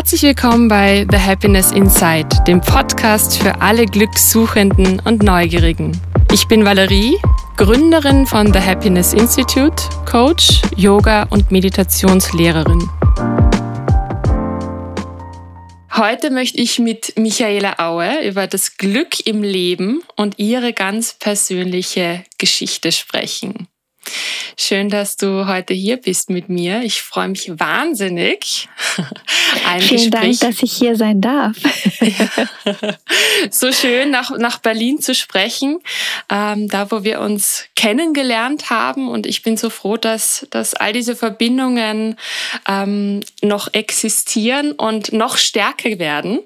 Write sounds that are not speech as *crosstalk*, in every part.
Herzlich willkommen bei The Happiness Inside, dem Podcast für alle Glückssuchenden und Neugierigen. Ich bin Valerie, Gründerin von The Happiness Institute, Coach, Yoga und Meditationslehrerin. Heute möchte ich mit Michaela Aue über das Glück im Leben und ihre ganz persönliche Geschichte sprechen. Schön, dass du heute hier bist mit mir. Ich freue mich wahnsinnig. *laughs* Ein Vielen Gespräch. Dank, dass ich hier sein darf. *laughs* so schön, nach, nach Berlin zu sprechen, ähm, da wo wir uns kennengelernt haben. Und ich bin so froh, dass, dass all diese Verbindungen ähm, noch existieren und noch stärker werden.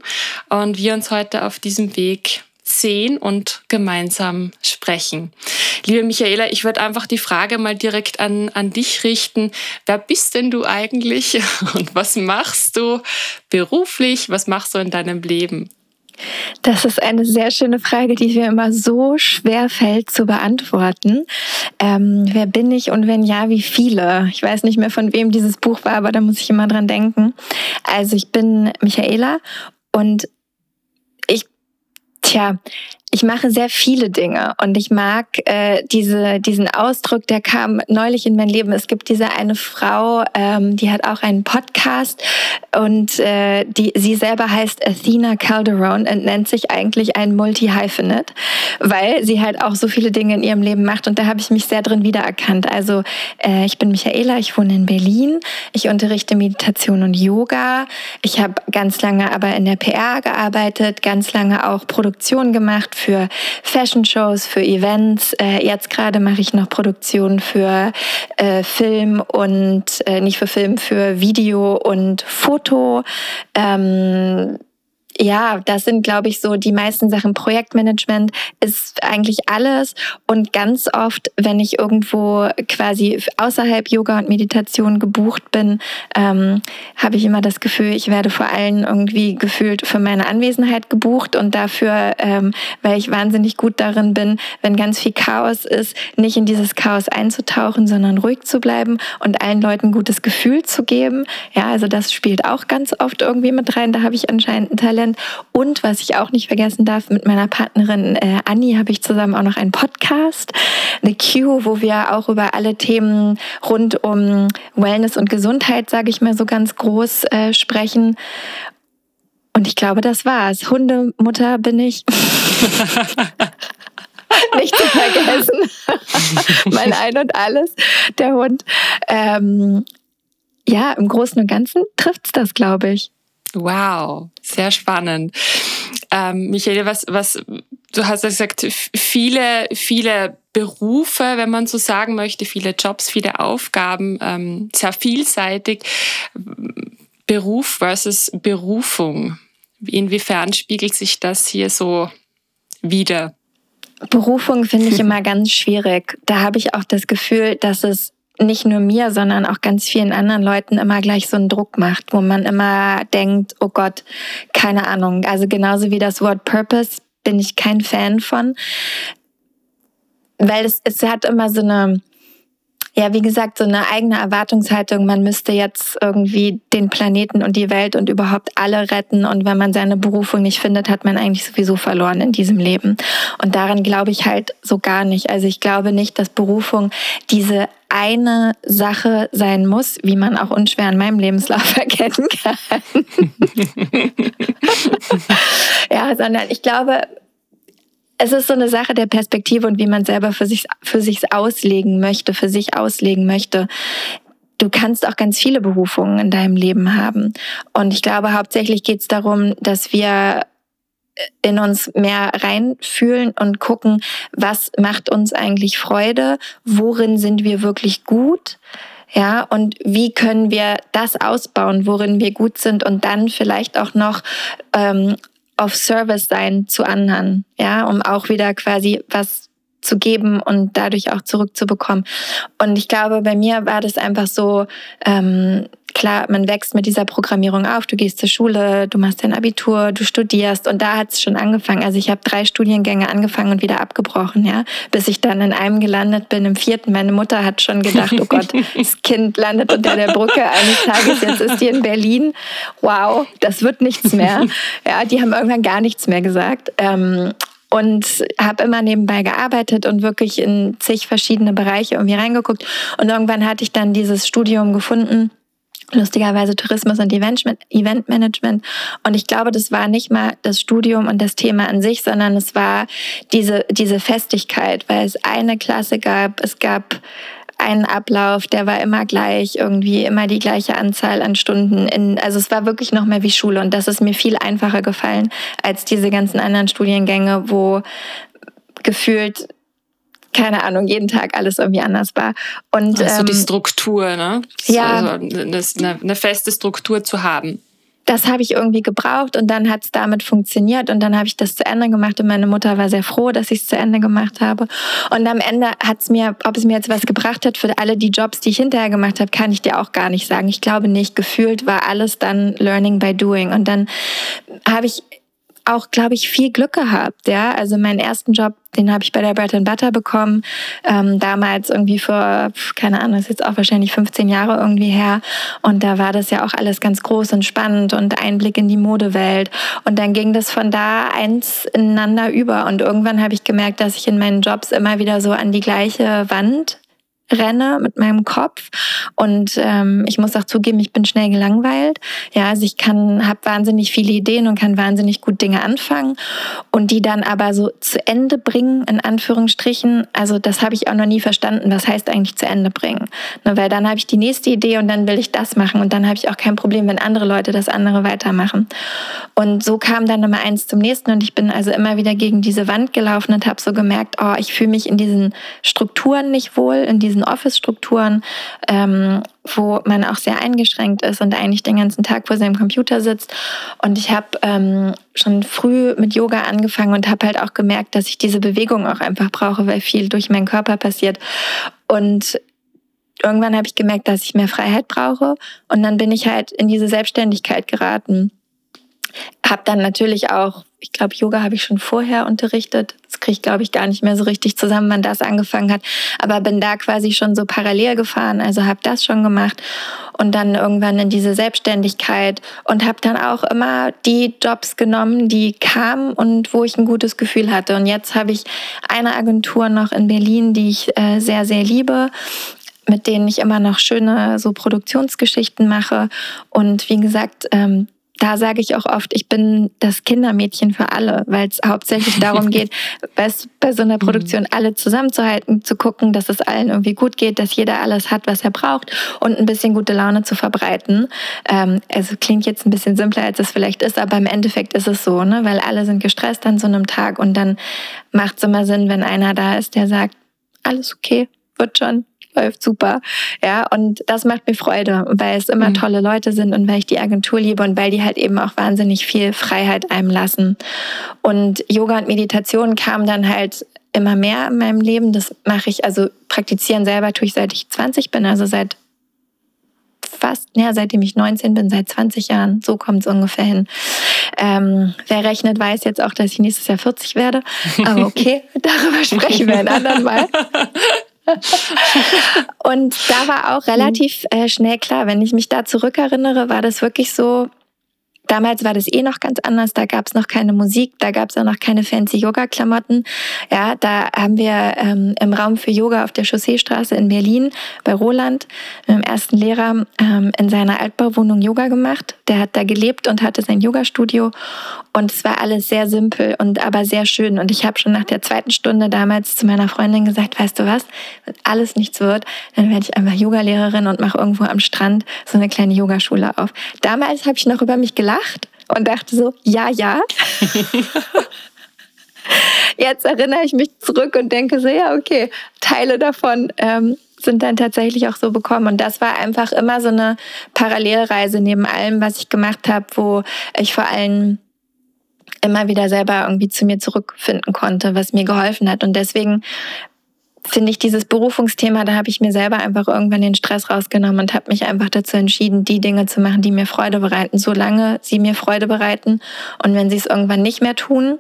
Und wir uns heute auf diesem Weg sehen und gemeinsam sprechen. Liebe Michaela, ich würde einfach die Frage mal direkt an, an dich richten. Wer bist denn du eigentlich *laughs* und was machst du beruflich? Was machst du in deinem Leben? Das ist eine sehr schöne Frage, die mir immer so schwer fällt zu beantworten. Ähm, wer bin ich und wenn ja, wie viele? Ich weiß nicht mehr, von wem dieses Buch war, aber da muss ich immer dran denken. Also ich bin Michaela und Tja, ich mache sehr viele Dinge und ich mag äh, diese, diesen Ausdruck, der kam neulich in mein Leben. Es gibt diese eine Frau, ähm, die hat auch einen Podcast und äh, die, sie selber heißt Athena Calderon und nennt sich eigentlich ein Multi-Hyphenate, weil sie halt auch so viele Dinge in ihrem Leben macht und da habe ich mich sehr drin wiedererkannt. Also äh, ich bin Michaela, ich wohne in Berlin, ich unterrichte Meditation und Yoga. Ich habe ganz lange aber in der PR gearbeitet, ganz lange auch Produktion gemacht für Fashion-Shows, für Events. Äh, jetzt gerade mache ich noch Produktionen für äh, Film und äh, nicht für Film, für Video und Foto. Ähm, ja, das sind, glaube ich, so die meisten Sachen. Projektmanagement ist eigentlich alles. Und ganz oft, wenn ich irgendwo quasi außerhalb Yoga und Meditation gebucht bin, ähm, habe ich immer das Gefühl, ich werde vor allem irgendwie gefühlt für meine Anwesenheit gebucht und dafür, ähm, weil ich wahnsinnig gut darin bin, wenn ganz viel Chaos ist, nicht in dieses Chaos einzutauchen, sondern ruhig zu bleiben und allen Leuten gutes Gefühl zu geben. Ja, also das spielt auch ganz oft irgendwie mit rein. Da habe ich anscheinend ein Talent. Talent. Und was ich auch nicht vergessen darf, mit meiner Partnerin äh, Anni habe ich zusammen auch noch einen Podcast, eine Q, wo wir auch über alle Themen rund um Wellness und Gesundheit, sage ich mal so ganz groß, äh, sprechen. Und ich glaube, das war's. Hundemutter bin ich. *laughs* nicht zu vergessen. *laughs* mein Ein und Alles, der Hund. Ähm, ja, im Großen und Ganzen trifft's das, glaube ich. Wow, sehr spannend. Ähm, Michael, was, was, du hast ja gesagt, viele, viele Berufe, wenn man so sagen möchte, viele Jobs, viele Aufgaben, ähm, sehr vielseitig. Beruf versus Berufung. Inwiefern spiegelt sich das hier so wieder? Berufung finde ich immer ganz schwierig. Da habe ich auch das Gefühl, dass es nicht nur mir, sondern auch ganz vielen anderen Leuten immer gleich so einen Druck macht, wo man immer denkt, oh Gott, keine Ahnung. Also genauso wie das Wort Purpose bin ich kein Fan von, weil es, es hat immer so eine, ja, wie gesagt, so eine eigene Erwartungshaltung. Man müsste jetzt irgendwie den Planeten und die Welt und überhaupt alle retten. Und wenn man seine Berufung nicht findet, hat man eigentlich sowieso verloren in diesem Leben. Und daran glaube ich halt so gar nicht. Also ich glaube nicht, dass Berufung diese eine Sache sein muss, wie man auch unschwer in meinem Lebenslauf *laughs* erkennen kann. ja, sondern ich glaube, es ist so eine Sache der Perspektive und wie man selber für sich, für sich auslegen möchte, für sich auslegen möchte. Du kannst auch ganz viele Berufungen in deinem Leben haben. Und ich glaube, hauptsächlich geht es darum, dass wir in uns mehr reinfühlen und gucken, was macht uns eigentlich Freude, worin sind wir wirklich gut, ja, und wie können wir das ausbauen, worin wir gut sind und dann vielleicht auch noch ähm, auf Service sein zu anderen, ja, um auch wieder quasi was zu geben und dadurch auch zurückzubekommen. Und ich glaube, bei mir war das einfach so, ähm, klar, man wächst mit dieser Programmierung auf. Du gehst zur Schule, du machst dein Abitur, du studierst und da hat es schon angefangen. Also ich habe drei Studiengänge angefangen und wieder abgebrochen, ja, bis ich dann in einem gelandet bin, im vierten. Meine Mutter hat schon gedacht, oh Gott, *laughs* das Kind landet unter der Brücke eines Tages, jetzt ist die in Berlin. Wow, das wird nichts mehr. Ja, die haben irgendwann gar nichts mehr gesagt. Ähm, und habe immer nebenbei gearbeitet und wirklich in zig verschiedene Bereiche irgendwie reingeguckt. Und irgendwann hatte ich dann dieses Studium gefunden. Lustigerweise Tourismus und Eventmanagement. Und ich glaube, das war nicht mal das Studium und das Thema an sich, sondern es war diese, diese Festigkeit, weil es eine Klasse gab, es gab einen Ablauf, der war immer gleich, irgendwie immer die gleiche Anzahl an Stunden. In, also es war wirklich noch mehr wie Schule und das ist mir viel einfacher gefallen als diese ganzen anderen Studiengänge, wo gefühlt keine Ahnung, jeden Tag alles irgendwie anders war. Und also ähm, die Struktur, ne? Ja. Also eine, eine feste Struktur zu haben das habe ich irgendwie gebraucht und dann hat es damit funktioniert und dann habe ich das zu Ende gemacht und meine Mutter war sehr froh, dass ich es zu Ende gemacht habe. Und am Ende hat es mir, ob es mir jetzt was gebracht hat für alle die Jobs, die ich hinterher gemacht habe, kann ich dir auch gar nicht sagen. Ich glaube nicht. Gefühlt war alles dann Learning by Doing. Und dann habe ich auch, glaube ich, viel Glück gehabt. Ja, also meinen ersten Job, den habe ich bei der Bread Butter bekommen. Ähm, damals irgendwie vor, keine Ahnung, ist jetzt auch wahrscheinlich 15 Jahre irgendwie her. Und da war das ja auch alles ganz groß und spannend und Einblick in die Modewelt. Und dann ging das von da eins ineinander über. Und irgendwann habe ich gemerkt, dass ich in meinen Jobs immer wieder so an die gleiche Wand renne mit meinem Kopf und ähm, ich muss auch zugeben, ich bin schnell gelangweilt. Ja, also ich kann, habe wahnsinnig viele Ideen und kann wahnsinnig gut Dinge anfangen und die dann aber so zu Ende bringen in Anführungsstrichen. Also das habe ich auch noch nie verstanden. Was heißt eigentlich zu Ende bringen? Ne, weil dann habe ich die nächste Idee und dann will ich das machen und dann habe ich auch kein Problem, wenn andere Leute das andere weitermachen. Und so kam dann immer eins zum nächsten und ich bin also immer wieder gegen diese Wand gelaufen und habe so gemerkt, oh, ich fühle mich in diesen Strukturen nicht wohl, in diesen Office-Strukturen, ähm, wo man auch sehr eingeschränkt ist und eigentlich den ganzen Tag vor seinem Computer sitzt. Und ich habe ähm, schon früh mit Yoga angefangen und habe halt auch gemerkt, dass ich diese Bewegung auch einfach brauche, weil viel durch meinen Körper passiert. Und irgendwann habe ich gemerkt, dass ich mehr Freiheit brauche. Und dann bin ich halt in diese Selbstständigkeit geraten. Habe dann natürlich auch ich glaube, Yoga habe ich schon vorher unterrichtet. Das kriege ich, glaube ich, gar nicht mehr so richtig zusammen, wann das angefangen hat. Aber bin da quasi schon so parallel gefahren, also habe das schon gemacht und dann irgendwann in diese Selbstständigkeit und habe dann auch immer die Jobs genommen, die kamen und wo ich ein gutes Gefühl hatte. Und jetzt habe ich eine Agentur noch in Berlin, die ich äh, sehr, sehr liebe mit denen ich immer noch schöne so Produktionsgeschichten mache. Und wie gesagt, ähm, da sage ich auch oft, ich bin das Kindermädchen für alle, weil es hauptsächlich darum *laughs* geht, bei, so einer Produktion mhm. alle zusammenzuhalten, zu gucken, dass es allen irgendwie gut geht, dass jeder alles hat, was er braucht und ein bisschen gute Laune zu verbreiten. Ähm, also klingt jetzt ein bisschen simpler, als es vielleicht ist, aber im Endeffekt ist es so, ne? weil alle sind gestresst an so einem Tag und dann macht es immer Sinn, wenn einer da ist, der sagt, alles okay, wird schon, läuft super. Ja, und das macht mir Freude, weil es immer mhm. tolle Leute sind und weil ich die Agentur liebe und weil die halt eben auch wahnsinnig viel Freiheit einem lassen. Und Yoga und Meditation kamen dann halt immer mehr in meinem Leben. Das mache ich, also praktizieren selber tue ich seit ich 20 bin, also seit fast, ja, seitdem ich 19 bin, seit 20 Jahren. So kommt es ungefähr hin. Ähm, wer rechnet, weiß jetzt auch, dass ich nächstes Jahr 40 werde. Aber okay, *laughs* darüber sprechen wir ein anderen Mal. *laughs* *laughs* und da war auch relativ äh, schnell klar, wenn ich mich da zurückerinnere, war das wirklich so, Damals war das eh noch ganz anders, da gab es noch keine Musik, da gab es auch noch keine fancy Yoga-Klamotten. Ja, da haben wir ähm, im Raum für Yoga auf der Chausseestraße in Berlin bei Roland mit dem ersten Lehrer ähm, in seiner Altbauwohnung Yoga gemacht. Der hat da gelebt und hatte sein Yoga-Studio und es war alles sehr simpel und aber sehr schön. Und ich habe schon nach der zweiten Stunde damals zu meiner Freundin gesagt, weißt du was, wenn alles nichts wird, dann werde ich einfach Yogalehrerin und mache irgendwo am Strand so eine kleine Yogaschule auf. Damals habe ich noch über mich gelacht und dachte so, ja, ja. *laughs* Jetzt erinnere ich mich zurück und denke so, ja, okay, Teile davon ähm, sind dann tatsächlich auch so bekommen. Und das war einfach immer so eine Parallelreise neben allem, was ich gemacht habe, wo ich vor allem immer wieder selber irgendwie zu mir zurückfinden konnte, was mir geholfen hat. Und deswegen finde ich dieses Berufungsthema, da habe ich mir selber einfach irgendwann den Stress rausgenommen und habe mich einfach dazu entschieden, die Dinge zu machen, die mir Freude bereiten, solange sie mir Freude bereiten. Und wenn sie es irgendwann nicht mehr tun,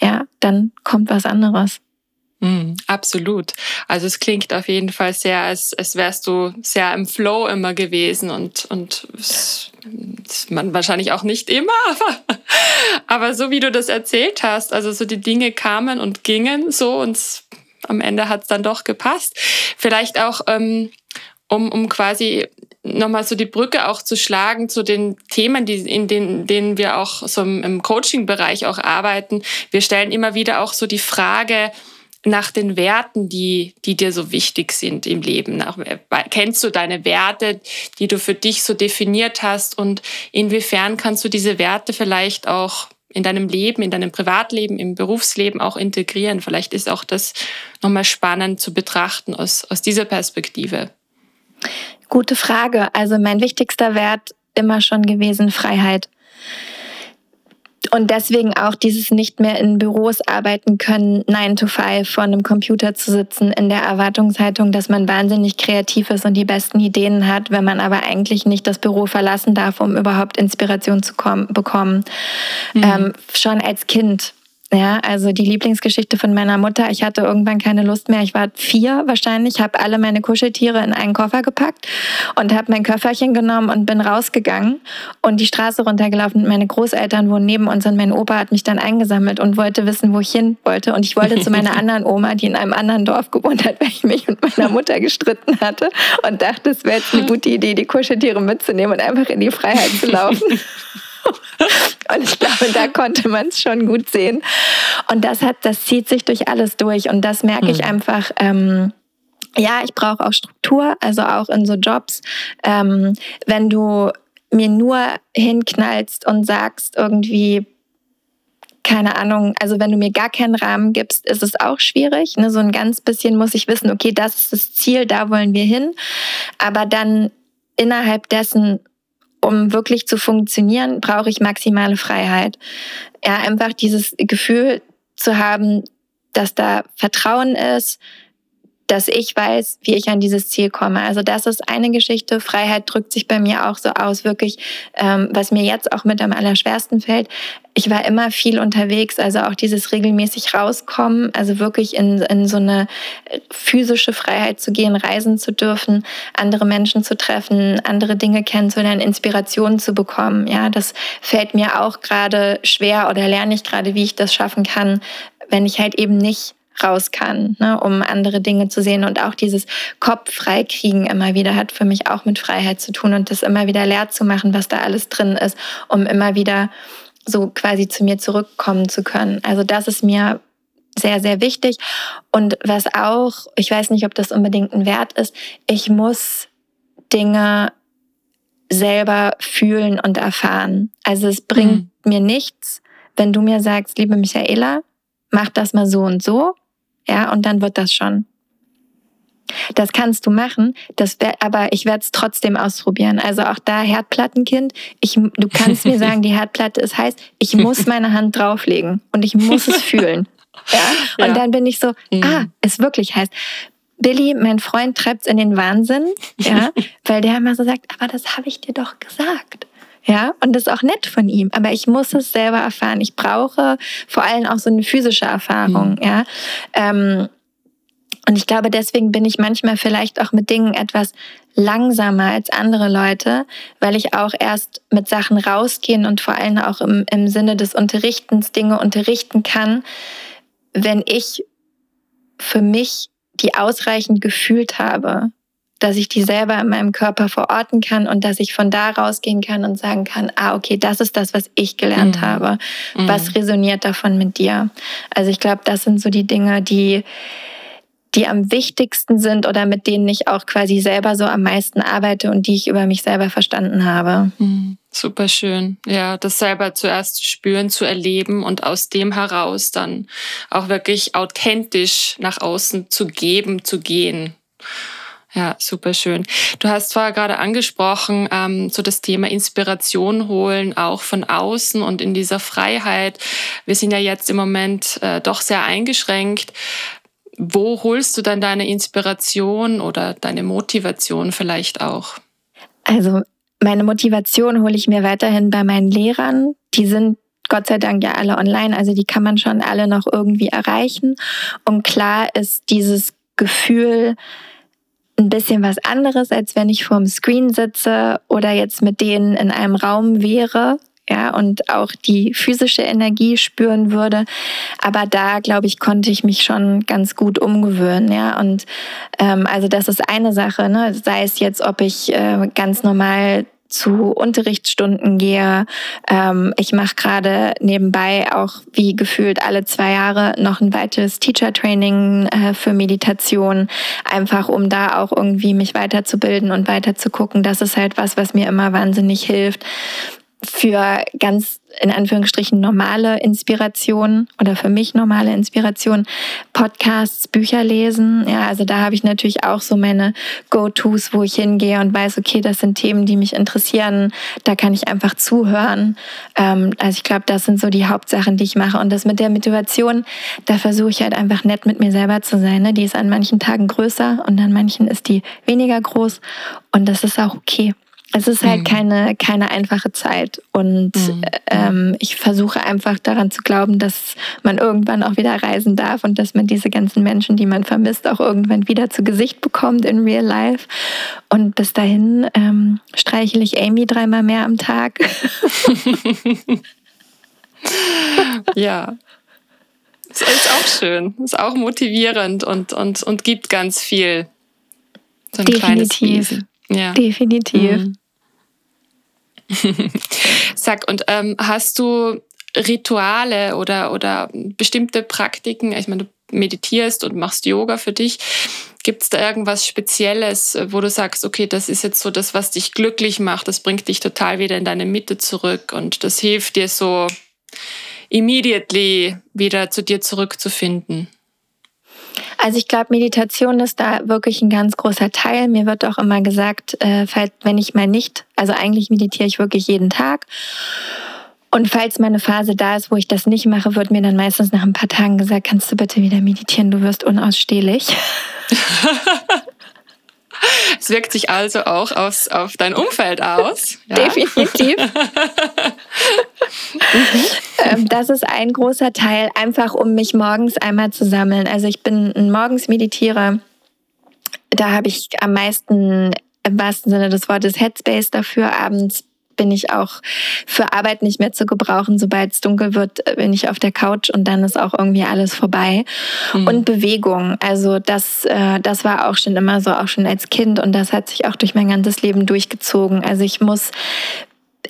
ja, dann kommt was anderes. Mm, absolut. Also es klingt auf jeden Fall sehr, als, als wärst du sehr im Flow immer gewesen und, und es, man wahrscheinlich auch nicht immer, *laughs* aber, aber so wie du das erzählt hast, also so die Dinge kamen und gingen so und am Ende hat es dann doch gepasst. Vielleicht auch, ähm, um, um quasi nochmal so die Brücke auch zu schlagen zu den Themen, die, in denen, denen wir auch so im Coaching-Bereich auch arbeiten. Wir stellen immer wieder auch so die Frage, nach den Werten, die, die dir so wichtig sind im Leben. Nach, kennst du deine Werte, die du für dich so definiert hast und inwiefern kannst du diese Werte vielleicht auch in deinem Leben, in deinem Privatleben, im Berufsleben auch integrieren? Vielleicht ist auch das nochmal spannend zu betrachten aus, aus dieser Perspektive. Gute Frage. Also mein wichtigster Wert immer schon gewesen Freiheit und deswegen auch dieses nicht mehr in Büros arbeiten können, 9 to 5 vor einem Computer zu sitzen, in der Erwartungshaltung, dass man wahnsinnig kreativ ist und die besten Ideen hat, wenn man aber eigentlich nicht das Büro verlassen darf, um überhaupt Inspiration zu bekommen. Mhm. Ähm, schon als Kind ja, also die Lieblingsgeschichte von meiner Mutter. Ich hatte irgendwann keine Lust mehr. Ich war vier wahrscheinlich, habe alle meine Kuscheltiere in einen Koffer gepackt und habe mein Köfferchen genommen und bin rausgegangen und die Straße runtergelaufen. Meine Großeltern wohnen neben uns und mein Opa hat mich dann eingesammelt und wollte wissen, wo ich hin wollte. Und ich wollte zu meiner *laughs* anderen Oma, die in einem anderen Dorf gewohnt hat, weil ich mich mit meiner Mutter gestritten hatte und dachte, es wäre jetzt eine *laughs* gute Idee, die Kuscheltiere mitzunehmen und einfach in die Freiheit zu laufen. *laughs* *laughs* Und ich glaube, da konnte man es schon gut sehen. Und das hat, das zieht sich durch alles durch. Und das merke ich einfach. Ähm, ja, ich brauche auch Struktur, also auch in so Jobs. Ähm, wenn du mir nur hinknallst und sagst irgendwie, keine Ahnung, also wenn du mir gar keinen Rahmen gibst, ist es auch schwierig. Ne? So ein ganz bisschen muss ich wissen, okay, das ist das Ziel, da wollen wir hin. Aber dann innerhalb dessen um wirklich zu funktionieren, brauche ich maximale Freiheit. Ja, einfach dieses Gefühl zu haben, dass da Vertrauen ist, dass ich weiß, wie ich an dieses Ziel komme. Also das ist eine Geschichte. Freiheit drückt sich bei mir auch so aus, wirklich, ähm, was mir jetzt auch mit am allerschwersten fällt. Ich war immer viel unterwegs, also auch dieses regelmäßig rauskommen, also wirklich in, in so eine physische Freiheit zu gehen, reisen zu dürfen, andere Menschen zu treffen, andere Dinge kennenzulernen, Inspirationen zu bekommen. Ja, das fällt mir auch gerade schwer oder lerne ich gerade, wie ich das schaffen kann, wenn ich halt eben nicht raus kann, ne, um andere Dinge zu sehen. Und auch dieses Kopf freikriegen immer wieder hat für mich auch mit Freiheit zu tun und das immer wieder leer zu machen, was da alles drin ist, um immer wieder so quasi zu mir zurückkommen zu können. Also das ist mir sehr, sehr wichtig. Und was auch, ich weiß nicht, ob das unbedingt ein Wert ist, ich muss Dinge selber fühlen und erfahren. Also es bringt mhm. mir nichts, wenn du mir sagst, liebe Michaela, mach das mal so und so. Ja, und dann wird das schon. Das kannst du machen, das aber ich werde es trotzdem ausprobieren. Also auch da Herdplattenkind, ich, du kannst mir sagen, die Herdplatte ist heiß, ich muss *laughs* meine Hand drauflegen und ich muss es fühlen. Ja? *laughs* Und ja. dann bin ich so, mhm. ah, ist wirklich heiß. Billy, mein Freund, treibt's in den Wahnsinn, ja, *laughs* weil der immer so sagt, aber das habe ich dir doch gesagt. Ja, und das ist auch nett von ihm, aber ich muss es selber erfahren. Ich brauche vor allem auch so eine physische Erfahrung, mhm. ja. Ähm, und ich glaube, deswegen bin ich manchmal vielleicht auch mit Dingen etwas langsamer als andere Leute, weil ich auch erst mit Sachen rausgehen und vor allem auch im, im Sinne des Unterrichtens Dinge unterrichten kann, wenn ich für mich die ausreichend gefühlt habe dass ich die selber in meinem Körper verorten kann und dass ich von da rausgehen kann und sagen kann, ah, okay, das ist das, was ich gelernt mhm. habe. Was mhm. resoniert davon mit dir? Also ich glaube, das sind so die Dinge, die, die am wichtigsten sind oder mit denen ich auch quasi selber so am meisten arbeite und die ich über mich selber verstanden habe. Mhm. Super schön. Ja, das selber zuerst zu spüren, zu erleben und aus dem heraus dann auch wirklich authentisch nach außen zu geben, zu gehen. Ja, super schön. Du hast vorher gerade angesprochen, ähm, so das Thema Inspiration holen, auch von außen und in dieser Freiheit. Wir sind ja jetzt im Moment äh, doch sehr eingeschränkt. wo holst du dann deine Inspiration oder deine Motivation vielleicht auch? Also meine Motivation hole ich mir weiterhin bei meinen Lehrern. Die sind Gott sei Dank ja alle online, also die kann man schon alle noch irgendwie erreichen. Und klar ist dieses Gefühl ein bisschen was anderes, als wenn ich vorm Screen sitze oder jetzt mit denen in einem Raum wäre ja, und auch die physische Energie spüren würde. Aber da, glaube ich, konnte ich mich schon ganz gut umgewöhnen, ja. Und ähm, also das ist eine Sache, ne? sei es jetzt, ob ich äh, ganz normal zu Unterrichtsstunden gehe. Ähm, ich mache gerade nebenbei auch wie gefühlt alle zwei Jahre noch ein weiteres Teacher-Training äh, für Meditation, einfach um da auch irgendwie mich weiterzubilden und weiter zu gucken. Das ist halt was, was mir immer wahnsinnig hilft für ganz in Anführungsstrichen normale Inspiration oder für mich normale Inspiration Podcasts, Bücher lesen. Ja, also da habe ich natürlich auch so meine Go-Tos, wo ich hingehe und weiß, okay, das sind Themen, die mich interessieren. Da kann ich einfach zuhören. Ähm, also ich glaube, das sind so die Hauptsachen, die ich mache. Und das mit der Motivation, da versuche ich halt einfach nett mit mir selber zu sein. Ne? Die ist an manchen Tagen größer und an manchen ist die weniger groß. Und das ist auch okay. Es ist halt mhm. keine, keine einfache Zeit. Und mhm. ähm, ich versuche einfach daran zu glauben, dass man irgendwann auch wieder reisen darf und dass man diese ganzen Menschen, die man vermisst, auch irgendwann wieder zu Gesicht bekommt in Real Life. Und bis dahin ähm, streichle ich Amy dreimal mehr am Tag. *laughs* ja. Das ist auch schön. Ist auch motivierend und, und, und gibt ganz viel. So Definitiv. Ja. Definitiv. Mhm. *laughs* Sag, und ähm, hast du Rituale oder, oder bestimmte Praktiken? Ich meine, du meditierst und machst Yoga für dich. Gibt es da irgendwas Spezielles, wo du sagst, okay, das ist jetzt so das, was dich glücklich macht, das bringt dich total wieder in deine Mitte zurück und das hilft dir so immediately wieder zu dir zurückzufinden? Also ich glaube, Meditation ist da wirklich ein ganz großer Teil. Mir wird auch immer gesagt, äh, wenn ich mal nicht, also eigentlich meditiere ich wirklich jeden Tag. Und falls meine Phase da ist, wo ich das nicht mache, wird mir dann meistens nach ein paar Tagen gesagt, kannst du bitte wieder meditieren, du wirst unausstehlich. *laughs* *laughs* Es wirkt sich also auch aufs, auf dein Umfeld aus. *laughs* Ja? Definitiv. *laughs* mhm. das ist ein großer Teil, einfach um mich morgens einmal zu sammeln. Also ich bin ein Morgens-Meditierer. Da habe ich am meisten im wahrsten Sinne des Wortes Headspace dafür. Abends bin ich auch für Arbeit nicht mehr zu gebrauchen. Sobald es dunkel wird, bin ich auf der Couch und dann ist auch irgendwie alles vorbei. Mhm. Und Bewegung, also das, äh, das war auch schon immer so, auch schon als Kind und das hat sich auch durch mein ganzes Leben durchgezogen. Also ich muss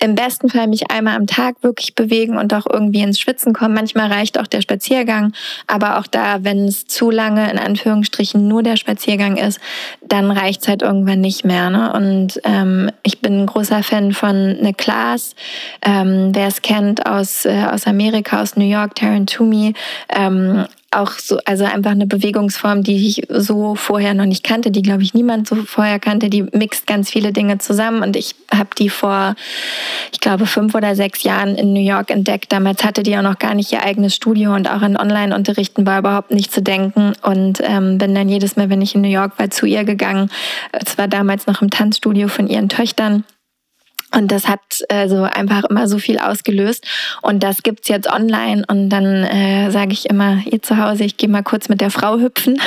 im besten Fall mich einmal am Tag wirklich bewegen und auch irgendwie ins Schwitzen kommen. Manchmal reicht auch der Spaziergang, aber auch da, wenn es zu lange in Anführungsstrichen nur der Spaziergang ist, dann reicht es halt irgendwann nicht mehr. Ne? Und ähm, ich bin ein großer Fan von Ne Class, ähm, wer es kennt aus, äh, aus Amerika, aus New York, Taryn Toomey, ähm, auch so, also einfach eine Bewegungsform, die ich so vorher noch nicht kannte, die glaube ich niemand so vorher kannte. Die mixt ganz viele Dinge zusammen und ich habe die vor, ich glaube, fünf oder sechs Jahren in New York entdeckt. Damals hatte die auch noch gar nicht ihr eigenes Studio und auch in Online-Unterrichten war überhaupt nicht zu denken und ähm, bin dann jedes Mal, wenn ich in New York war, zu ihr gegangen. Es war damals noch im Tanzstudio von ihren Töchtern und das hat äh, so einfach immer so viel ausgelöst. Und das gibt's jetzt online. Und dann äh, sage ich immer, ihr zu Hause, ich gehe mal kurz mit der Frau hüpfen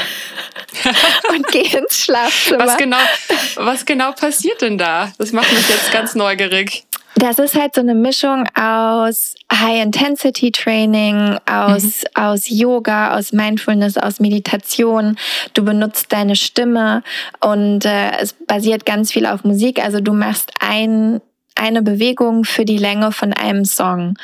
*laughs* und gehe ins Schlafzimmer. Was genau, was genau passiert denn da? Das macht mich jetzt ganz neugierig. Das ist halt so eine Mischung aus High-Intensity-Training, aus, mhm. aus Yoga, aus Mindfulness, aus Meditation. Du benutzt deine Stimme und äh, es basiert ganz viel auf Musik. Also du machst ein eine Bewegung für die Länge von einem Song.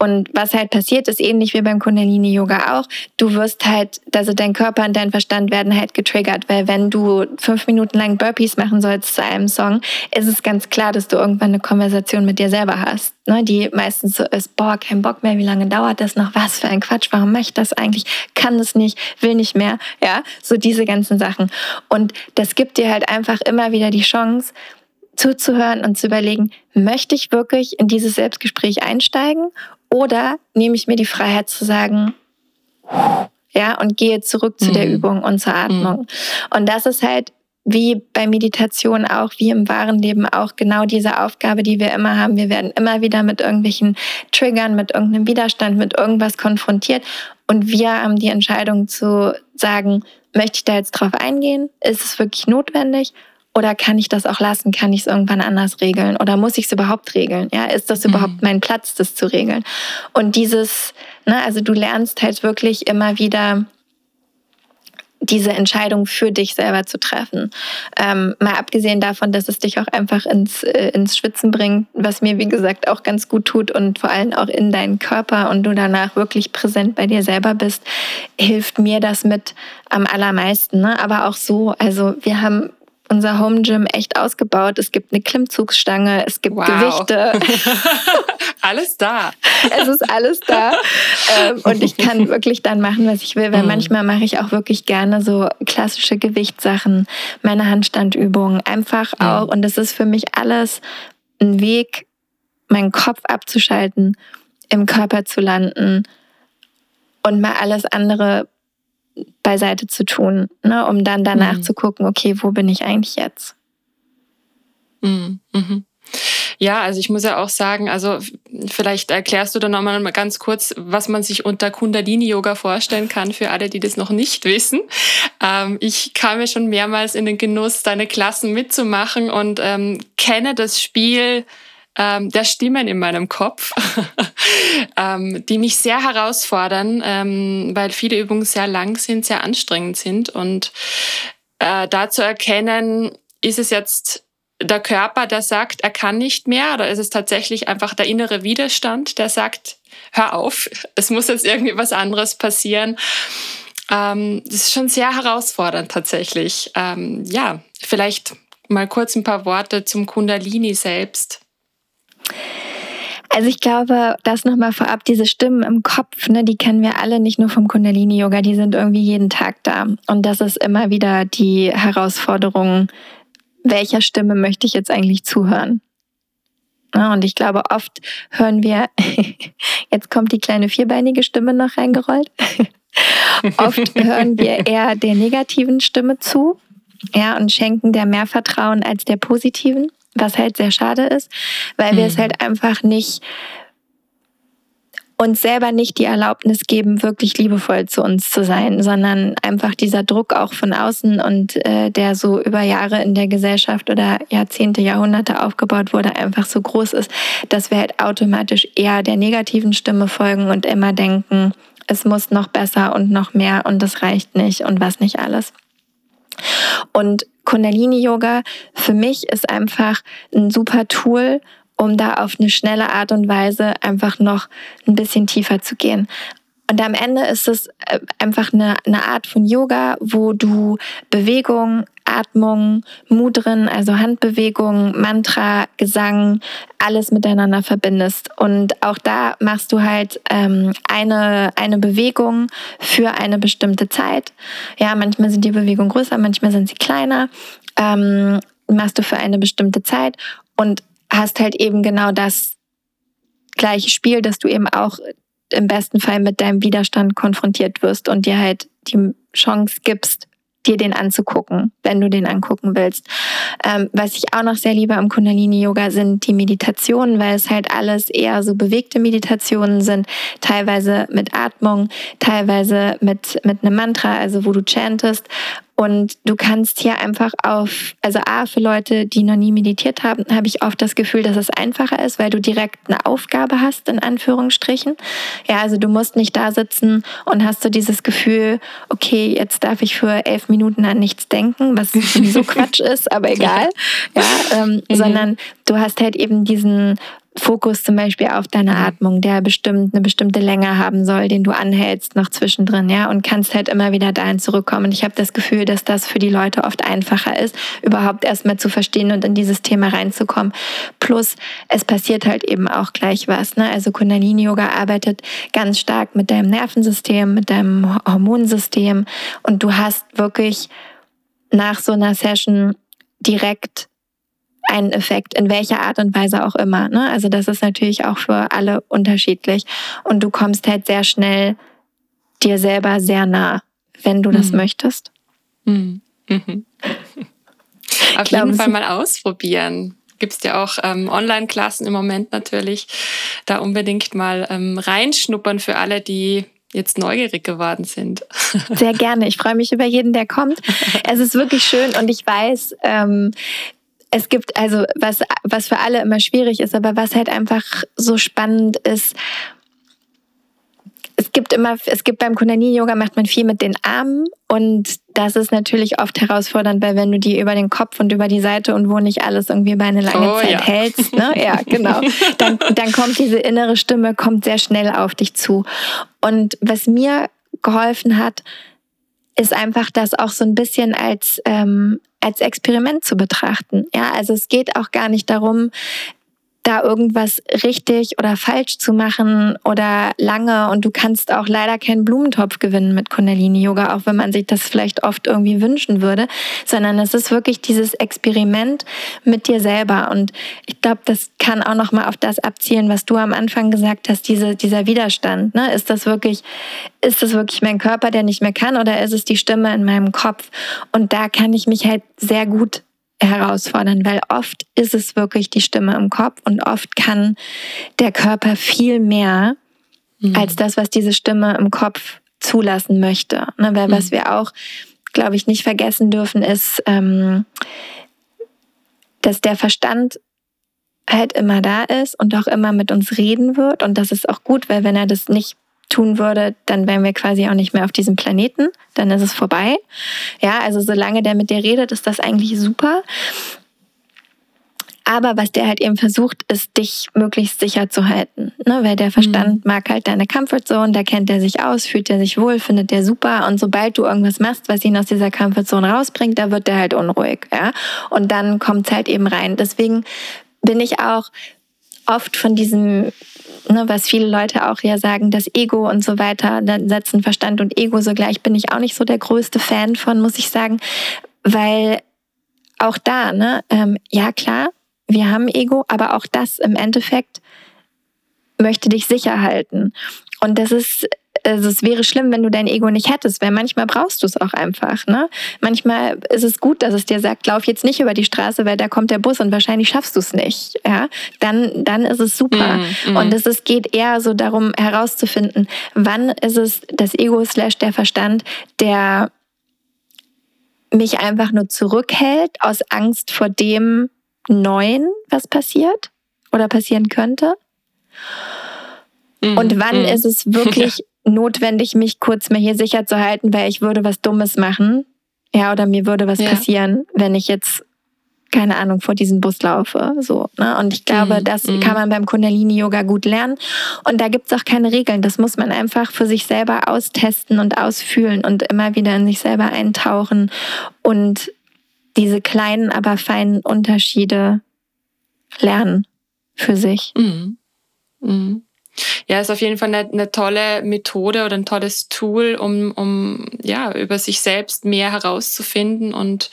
Und was halt passiert, ist ähnlich wie beim Kundalini Yoga auch. Du wirst halt, also dein Körper und dein Verstand werden halt getriggert, weil wenn du fünf Minuten lang Burpees machen sollst zu einem Song, ist es ganz klar, dass du irgendwann eine Konversation mit dir selber hast, ne? die meistens so ist, boah, kein Bock mehr, wie lange dauert das noch? Was für ein Quatsch, warum mache ich das eigentlich? Kann das nicht, will nicht mehr, ja, so diese ganzen Sachen. Und das gibt dir halt einfach immer wieder die Chance, zuzuhören und zu überlegen, möchte ich wirklich in dieses Selbstgespräch einsteigen oder nehme ich mir die Freiheit zu sagen, ja, und gehe zurück zu mhm. der Übung und zur Atmung. Mhm. Und das ist halt wie bei Meditation auch, wie im wahren Leben auch genau diese Aufgabe, die wir immer haben. Wir werden immer wieder mit irgendwelchen Triggern, mit irgendeinem Widerstand, mit irgendwas konfrontiert. Und wir haben die Entscheidung zu sagen, möchte ich da jetzt drauf eingehen? Ist es wirklich notwendig? Oder kann ich das auch lassen? Kann ich es irgendwann anders regeln? Oder muss ich es überhaupt regeln? Ja, ist das überhaupt mhm. mein Platz, das zu regeln? Und dieses, ne, also du lernst halt wirklich immer wieder diese Entscheidung für dich selber zu treffen. Ähm, mal abgesehen davon, dass es dich auch einfach ins, äh, ins Schwitzen bringt, was mir, wie gesagt, auch ganz gut tut und vor allem auch in deinen Körper und du danach wirklich präsent bei dir selber bist, hilft mir das mit am allermeisten. Ne? Aber auch so, also wir haben unser Home Gym echt ausgebaut. Es gibt eine Klimmzugsstange, es gibt wow. Gewichte. *laughs* alles da. es ist alles da. Ähm, und ich kann wirklich dann machen, was ich will, weil mhm. manchmal mache ich auch wirklich gerne so klassische Gewichtssachen, meine Handstandübungen, einfach mhm. auch. Und es ist für mich alles ein Weg, meinen Kopf abzuschalten, im Körper zu landen und mal alles andere beiseite zu tun, ne, um dann danach mhm. zu gucken, okay, wo bin ich eigentlich jetzt? Mhm. Mhm. Ja, also ich muss ja auch sagen, also vielleicht erklärst du dann nochmal ganz kurz, was man sich unter Kundalini-Yoga vorstellen kann für alle, die das noch nicht wissen. Ähm, ich kam ja schon mehrmals in den Genuss, deine Klassen mitzumachen und ähm, kenne das Spiel ähm, der Stimmen in meinem Kopf, *laughs* ähm, die mich sehr herausfordern, ähm, weil viele Übungen sehr lang sind, sehr anstrengend sind. Und äh, da zu erkennen, ist es jetzt der Körper, der sagt, er kann nicht mehr, oder ist es tatsächlich einfach der innere Widerstand, der sagt, hör auf, *laughs* es muss jetzt irgendwie was anderes passieren. Ähm, das ist schon sehr herausfordernd tatsächlich. Ähm, ja, vielleicht mal kurz ein paar Worte zum Kundalini selbst. Also ich glaube, das nochmal vorab, diese Stimmen im Kopf, ne, die kennen wir alle nicht nur vom Kundalini-Yoga, die sind irgendwie jeden Tag da. Und das ist immer wieder die Herausforderung, welcher Stimme möchte ich jetzt eigentlich zuhören? Ja, und ich glaube, oft hören wir, *laughs* jetzt kommt die kleine vierbeinige Stimme noch reingerollt. *laughs* oft hören wir eher der negativen Stimme zu, ja, und schenken der mehr Vertrauen als der positiven was halt sehr schade ist, weil wir es mhm. halt einfach nicht uns selber nicht die Erlaubnis geben, wirklich liebevoll zu uns zu sein, sondern einfach dieser Druck auch von außen und äh, der so über Jahre in der Gesellschaft oder Jahrzehnte, Jahrhunderte aufgebaut wurde, einfach so groß ist, dass wir halt automatisch eher der negativen Stimme folgen und immer denken, es muss noch besser und noch mehr und das reicht nicht und was nicht alles. Und Kundalini-Yoga für mich ist einfach ein super Tool, um da auf eine schnelle Art und Weise einfach noch ein bisschen tiefer zu gehen. Und am Ende ist es äh, einfach eine, eine Art von Yoga, wo du Bewegung, Atmung, Mudren, also Handbewegung, Mantra, Gesang, alles miteinander verbindest. Und auch da machst du halt ähm, eine, eine Bewegung für eine bestimmte Zeit. Ja, manchmal sind die Bewegungen größer, manchmal sind sie kleiner. Ähm, machst du für eine bestimmte Zeit und hast halt eben genau das gleiche Spiel, dass du eben auch im besten Fall mit deinem Widerstand konfrontiert wirst und dir halt die Chance gibst, dir den anzugucken, wenn du den angucken willst. Ähm, was ich auch noch sehr liebe am Kundalini-Yoga sind die Meditationen, weil es halt alles eher so bewegte Meditationen sind, teilweise mit Atmung, teilweise mit, mit einem Mantra, also wo du chantest. Und du kannst hier einfach auf, also A, für Leute, die noch nie meditiert haben, habe ich oft das Gefühl, dass es einfacher ist, weil du direkt eine Aufgabe hast, in Anführungsstrichen. Ja, also du musst nicht da sitzen und hast so dieses Gefühl, okay, jetzt darf ich für elf Minuten an nichts denken, was sowieso *laughs* Quatsch ist, aber egal. Ja, ähm, mhm. sondern du hast halt eben diesen Fokus zum Beispiel auf deine mhm. Atmung, der bestimmt eine bestimmte Länge haben soll, den du anhältst noch zwischendrin, ja, und kannst halt immer wieder dahin zurückkommen. Und ich habe das Gefühl, dass das für die Leute oft einfacher ist, überhaupt erstmal zu verstehen und in dieses Thema reinzukommen. Plus, es passiert halt eben auch gleich was. Ne? Also Kundalini-Yoga arbeitet ganz stark mit deinem Nervensystem, mit deinem Hormonsystem und du hast wirklich nach so einer Session direkt einen Effekt, in welcher Art und Weise auch immer. Ne? Also das ist natürlich auch für alle unterschiedlich. Und du kommst halt sehr schnell dir selber sehr nah, wenn du das mhm. möchtest. Mhm. Mhm. *laughs* Auf jeden Fall mal ausprobieren. Gibt es ja auch ähm, Online-Klassen im Moment natürlich. Da unbedingt mal ähm, reinschnuppern für alle, die jetzt neugierig geworden sind. Sehr *laughs* gerne. Ich freue mich über jeden, der kommt. Es ist wirklich schön und ich weiß, ähm, es gibt also was, was für alle immer schwierig ist, aber was halt einfach so spannend ist, es gibt immer, es gibt beim Kundalini-Yoga macht man viel mit den Armen und das ist natürlich oft herausfordernd, weil wenn du die über den Kopf und über die Seite und wo nicht alles irgendwie über eine lange oh, Zeit ja. hältst, ne? *laughs* ja, genau, dann, dann kommt diese innere Stimme, kommt sehr schnell auf dich zu. Und was mir geholfen hat, ist einfach das auch so ein bisschen als, ähm, als Experiment zu betrachten. Ja, also es geht auch gar nicht darum, da irgendwas richtig oder falsch zu machen oder lange. Und du kannst auch leider keinen Blumentopf gewinnen mit Kundalini-Yoga, auch wenn man sich das vielleicht oft irgendwie wünschen würde, sondern es ist wirklich dieses Experiment mit dir selber. Und ich glaube, das kann auch noch mal auf das abzielen, was du am Anfang gesagt hast, diese, dieser Widerstand. Ne? Ist das wirklich, ist das wirklich mein Körper, der nicht mehr kann, oder ist es die Stimme in meinem Kopf? Und da kann ich mich halt sehr gut herausfordern, weil oft ist es wirklich die Stimme im Kopf und oft kann der Körper viel mehr mhm. als das, was diese Stimme im Kopf zulassen möchte. Ne, weil mhm. was wir auch, glaube ich, nicht vergessen dürfen, ist, ähm, dass der Verstand halt immer da ist und auch immer mit uns reden wird. Und das ist auch gut, weil wenn er das nicht tun würde, dann wären wir quasi auch nicht mehr auf diesem Planeten. Dann ist es vorbei. Ja, also solange der mit dir redet, ist das eigentlich super. Aber was der halt eben versucht, ist, dich möglichst sicher zu halten. Ne? Weil der Verstand mhm. mag halt deine Comfortzone, da kennt er sich aus, fühlt er sich wohl, findet er super. Und sobald du irgendwas machst, was ihn aus dieser Comfortzone rausbringt, da wird er halt unruhig. Ja? Und dann kommt es halt eben rein. Deswegen bin ich auch oft von diesem, ne, was viele Leute auch ja sagen, das Ego und so weiter, dann setzen Verstand und Ego so gleich, bin ich auch nicht so der größte Fan von, muss ich sagen, weil auch da, ne, ähm, ja klar, wir haben Ego, aber auch das im Endeffekt möchte dich sicher halten. Und das ist also es wäre schlimm, wenn du dein Ego nicht hättest, weil manchmal brauchst du es auch einfach. Ne? Manchmal ist es gut, dass es dir sagt, lauf jetzt nicht über die Straße, weil da kommt der Bus und wahrscheinlich schaffst du es nicht. Ja? Dann, dann ist es super. Mm, mm. Und es ist, geht eher so darum herauszufinden, wann ist es das Ego slash der Verstand, der mich einfach nur zurückhält aus Angst vor dem Neuen, was passiert oder passieren könnte. Mm, und wann mm. ist es wirklich *laughs* notwendig, mich kurz mal hier sicher zu halten, weil ich würde was Dummes machen. Ja, oder mir würde was ja. passieren, wenn ich jetzt keine Ahnung, vor diesem Bus laufe. So, ne? Und ich glaube, mhm. das mhm. kann man beim Kundalini-Yoga gut lernen. Und da gibt es auch keine Regeln. Das muss man einfach für sich selber austesten und ausfühlen und immer wieder in sich selber eintauchen und diese kleinen, aber feinen Unterschiede lernen für sich. Mhm. Mhm. Ja, ist auf jeden Fall eine, eine, tolle Methode oder ein tolles Tool, um, um ja, über sich selbst mehr herauszufinden und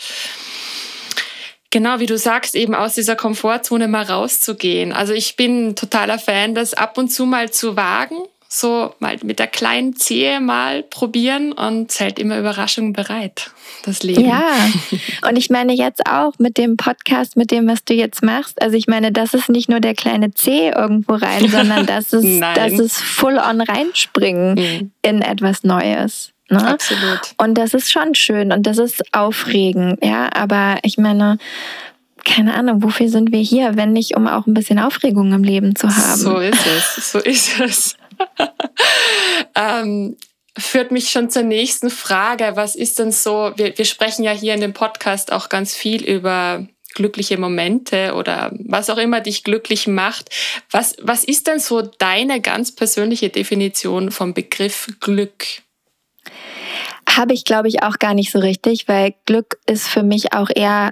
genau wie du sagst, eben aus dieser Komfortzone mal rauszugehen. Also ich bin totaler Fan, das ab und zu mal zu wagen so mal mit der kleinen Zehe mal probieren und es hält immer Überraschungen bereit, das Leben. Ja, *laughs* und ich meine jetzt auch mit dem Podcast, mit dem, was du jetzt machst, also ich meine, das ist nicht nur der kleine Zeh irgendwo rein, *laughs* sondern das ist, das ist full on reinspringen mhm. in etwas Neues. Ne? Absolut. Und das ist schon schön und das ist aufregend, ja, aber ich meine, keine Ahnung, wofür sind wir hier, wenn nicht, um auch ein bisschen Aufregung im Leben zu haben? So ist es, so ist es. *laughs* *laughs* ähm, führt mich schon zur nächsten Frage. Was ist denn so, wir, wir sprechen ja hier in dem Podcast auch ganz viel über glückliche Momente oder was auch immer dich glücklich macht. Was, was ist denn so deine ganz persönliche Definition vom Begriff Glück? Habe ich, glaube ich, auch gar nicht so richtig, weil Glück ist für mich auch eher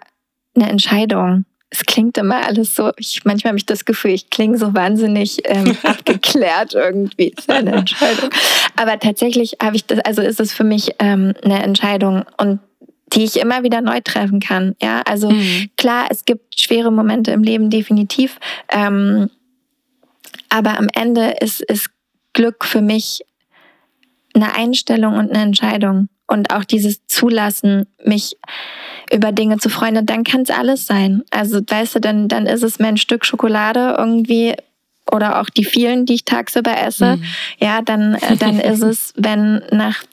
eine Entscheidung es klingt immer alles so, ich, manchmal habe ich das Gefühl, ich klinge so wahnsinnig ähm, *laughs* abgeklärt irgendwie. Das ist eine *laughs* Entscheidung. Aber tatsächlich habe ich das, also ist es für mich ähm, eine Entscheidung und die ich immer wieder neu treffen kann. Ja, also mhm. klar, es gibt schwere Momente im Leben definitiv. Ähm, aber am Ende ist, ist Glück für mich eine Einstellung und eine Entscheidung. Und auch dieses Zulassen, mich über Dinge zu freuen. Und dann kann es alles sein. Also, weißt du, dann, dann ist es mein Stück Schokolade irgendwie oder auch die vielen, die ich tagsüber esse. Mhm. Ja, dann, äh, dann ist es, *laughs* wenn nach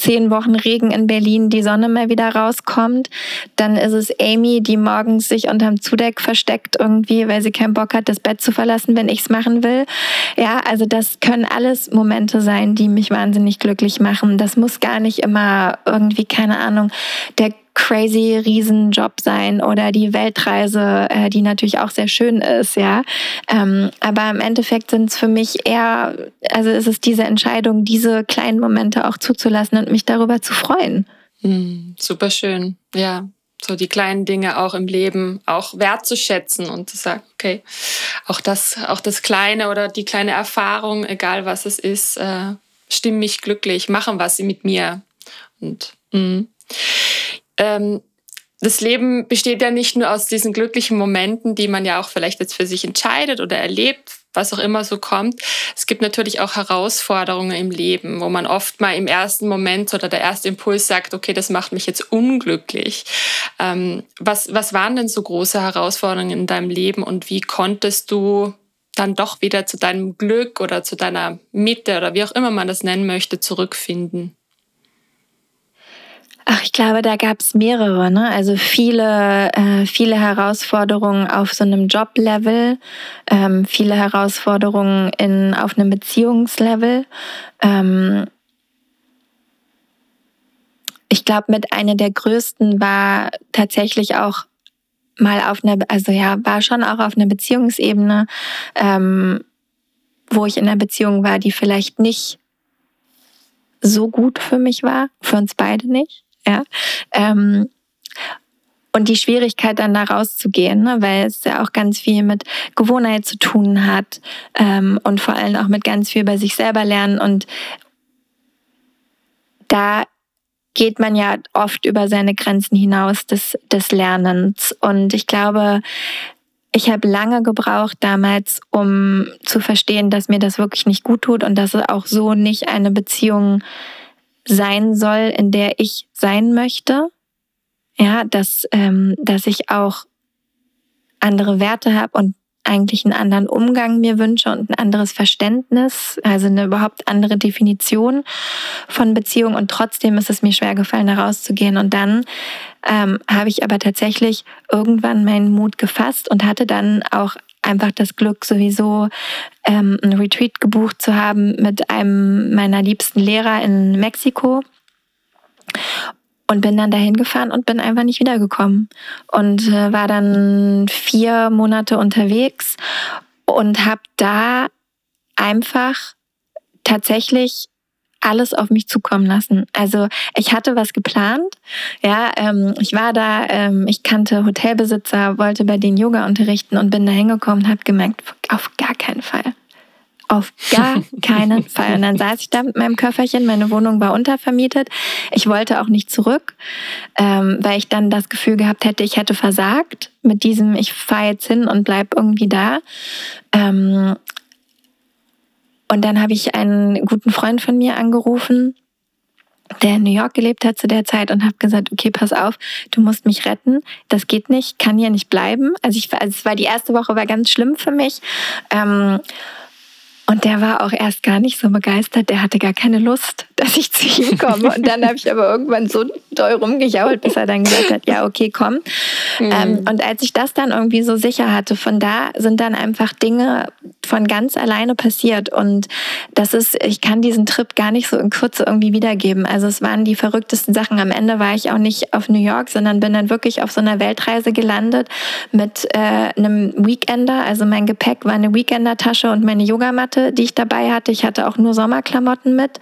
zehn Wochen Regen in Berlin die Sonne mal wieder rauskommt. Dann ist es Amy, die morgens sich unterm Zudeck versteckt irgendwie, weil sie keinen Bock hat, das Bett zu verlassen, wenn ich es machen will. Ja, also das können alles Momente sein, die mich wahnsinnig glücklich machen. Das muss gar nicht immer irgendwie, keine Ahnung, der crazy Riesenjob sein oder die Weltreise, äh, die natürlich auch sehr schön ist, ja. Ähm, aber im Endeffekt sind es für mich eher, also ist es diese Entscheidung, diese kleinen Momente auch zuzulassen und mich darüber zu freuen. Mm, super schön, ja. So die kleinen Dinge auch im Leben auch wertzuschätzen und zu sagen, okay, auch das, auch das Kleine oder die kleine Erfahrung, egal was es ist, äh, stimmen mich glücklich, machen was sie mit mir. Und mm ähm, das Leben besteht ja nicht nur aus diesen glücklichen Momenten, die man ja auch vielleicht jetzt für sich entscheidet oder erlebt, was auch immer so kommt. Es gibt natürlich auch Herausforderungen im Leben, wo man oft mal im ersten Moment oder der erste Impuls sagt, okay, das macht mich jetzt unglücklich. Ähm, was, was waren denn so große Herausforderungen in deinem Leben und wie konntest du dann doch wieder zu deinem Glück oder zu deiner Mitte oder wie auch immer man das nennen möchte, zurückfinden? Ach, ich glaube, da gab es mehrere. Ne? Also viele, äh, viele Herausforderungen auf so einem Joblevel, ähm, viele Herausforderungen in, auf einem Beziehungslevel. Ähm, ich glaube, mit einer der größten war tatsächlich auch mal auf einer, also ja, war schon auch auf einer Beziehungsebene, ähm, wo ich in einer Beziehung war, die vielleicht nicht so gut für mich war, für uns beide nicht. Ja. Ähm, und die Schwierigkeit dann da rauszugehen, ne, weil es ja auch ganz viel mit Gewohnheit zu tun hat ähm, und vor allem auch mit ganz viel bei sich selber lernen. Und da geht man ja oft über seine Grenzen hinaus des, des Lernens. Und ich glaube, ich habe lange gebraucht damals, um zu verstehen, dass mir das wirklich nicht gut tut und dass es auch so nicht eine Beziehung sein soll, in der ich sein möchte. Ja, dass, ähm, dass ich auch andere Werte habe und eigentlich einen anderen Umgang mir wünsche und ein anderes Verständnis, also eine überhaupt andere Definition von Beziehung. Und trotzdem ist es mir schwer gefallen, da rauszugehen. Und dann ähm, habe ich aber tatsächlich irgendwann meinen Mut gefasst und hatte dann auch einfach das Glück, sowieso ähm, ein Retreat gebucht zu haben mit einem meiner liebsten Lehrer in Mexiko. Und bin dann dahin gefahren und bin einfach nicht wiedergekommen. Und äh, war dann vier Monate unterwegs und habe da einfach tatsächlich alles auf mich zukommen lassen. Also ich hatte was geplant. Ja, ähm, ich war da, ähm, ich kannte Hotelbesitzer, wollte bei denen Yoga unterrichten und bin da hingekommen und habe gemerkt, auf gar keinen Fall. Auf gar *laughs* keinen Fall. Und dann saß ich da mit meinem Köfferchen, meine Wohnung war untervermietet. Ich wollte auch nicht zurück, ähm, weil ich dann das Gefühl gehabt hätte, ich hätte versagt mit diesem, ich fahre jetzt hin und bleib irgendwie da. Ähm, und dann habe ich einen guten Freund von mir angerufen, der in New York gelebt hat zu der Zeit und habe gesagt, okay, pass auf, du musst mich retten. Das geht nicht, kann hier nicht bleiben. Also ich, also es war die erste Woche war ganz schlimm für mich. Ähm, und der war auch erst gar nicht so begeistert. Der hatte gar keine Lust, *laughs* dass ich zu ihm komme. Und dann habe ich aber irgendwann so doll rumgejault, bis er dann gesagt hat, ja, okay, komm. Mhm. Ähm, und als ich das dann irgendwie so sicher hatte, von da sind dann einfach Dinge von ganz alleine passiert. Und das ist, ich kann diesen Trip gar nicht so in Kürze irgendwie wiedergeben. Also es waren die verrücktesten Sachen. Am Ende war ich auch nicht auf New York, sondern bin dann wirklich auf so einer Weltreise gelandet mit äh, einem Weekender. Also mein Gepäck war eine Weekender-Tasche und meine Yogamatte Klamotte, die ich dabei hatte. Ich hatte auch nur Sommerklamotten mit.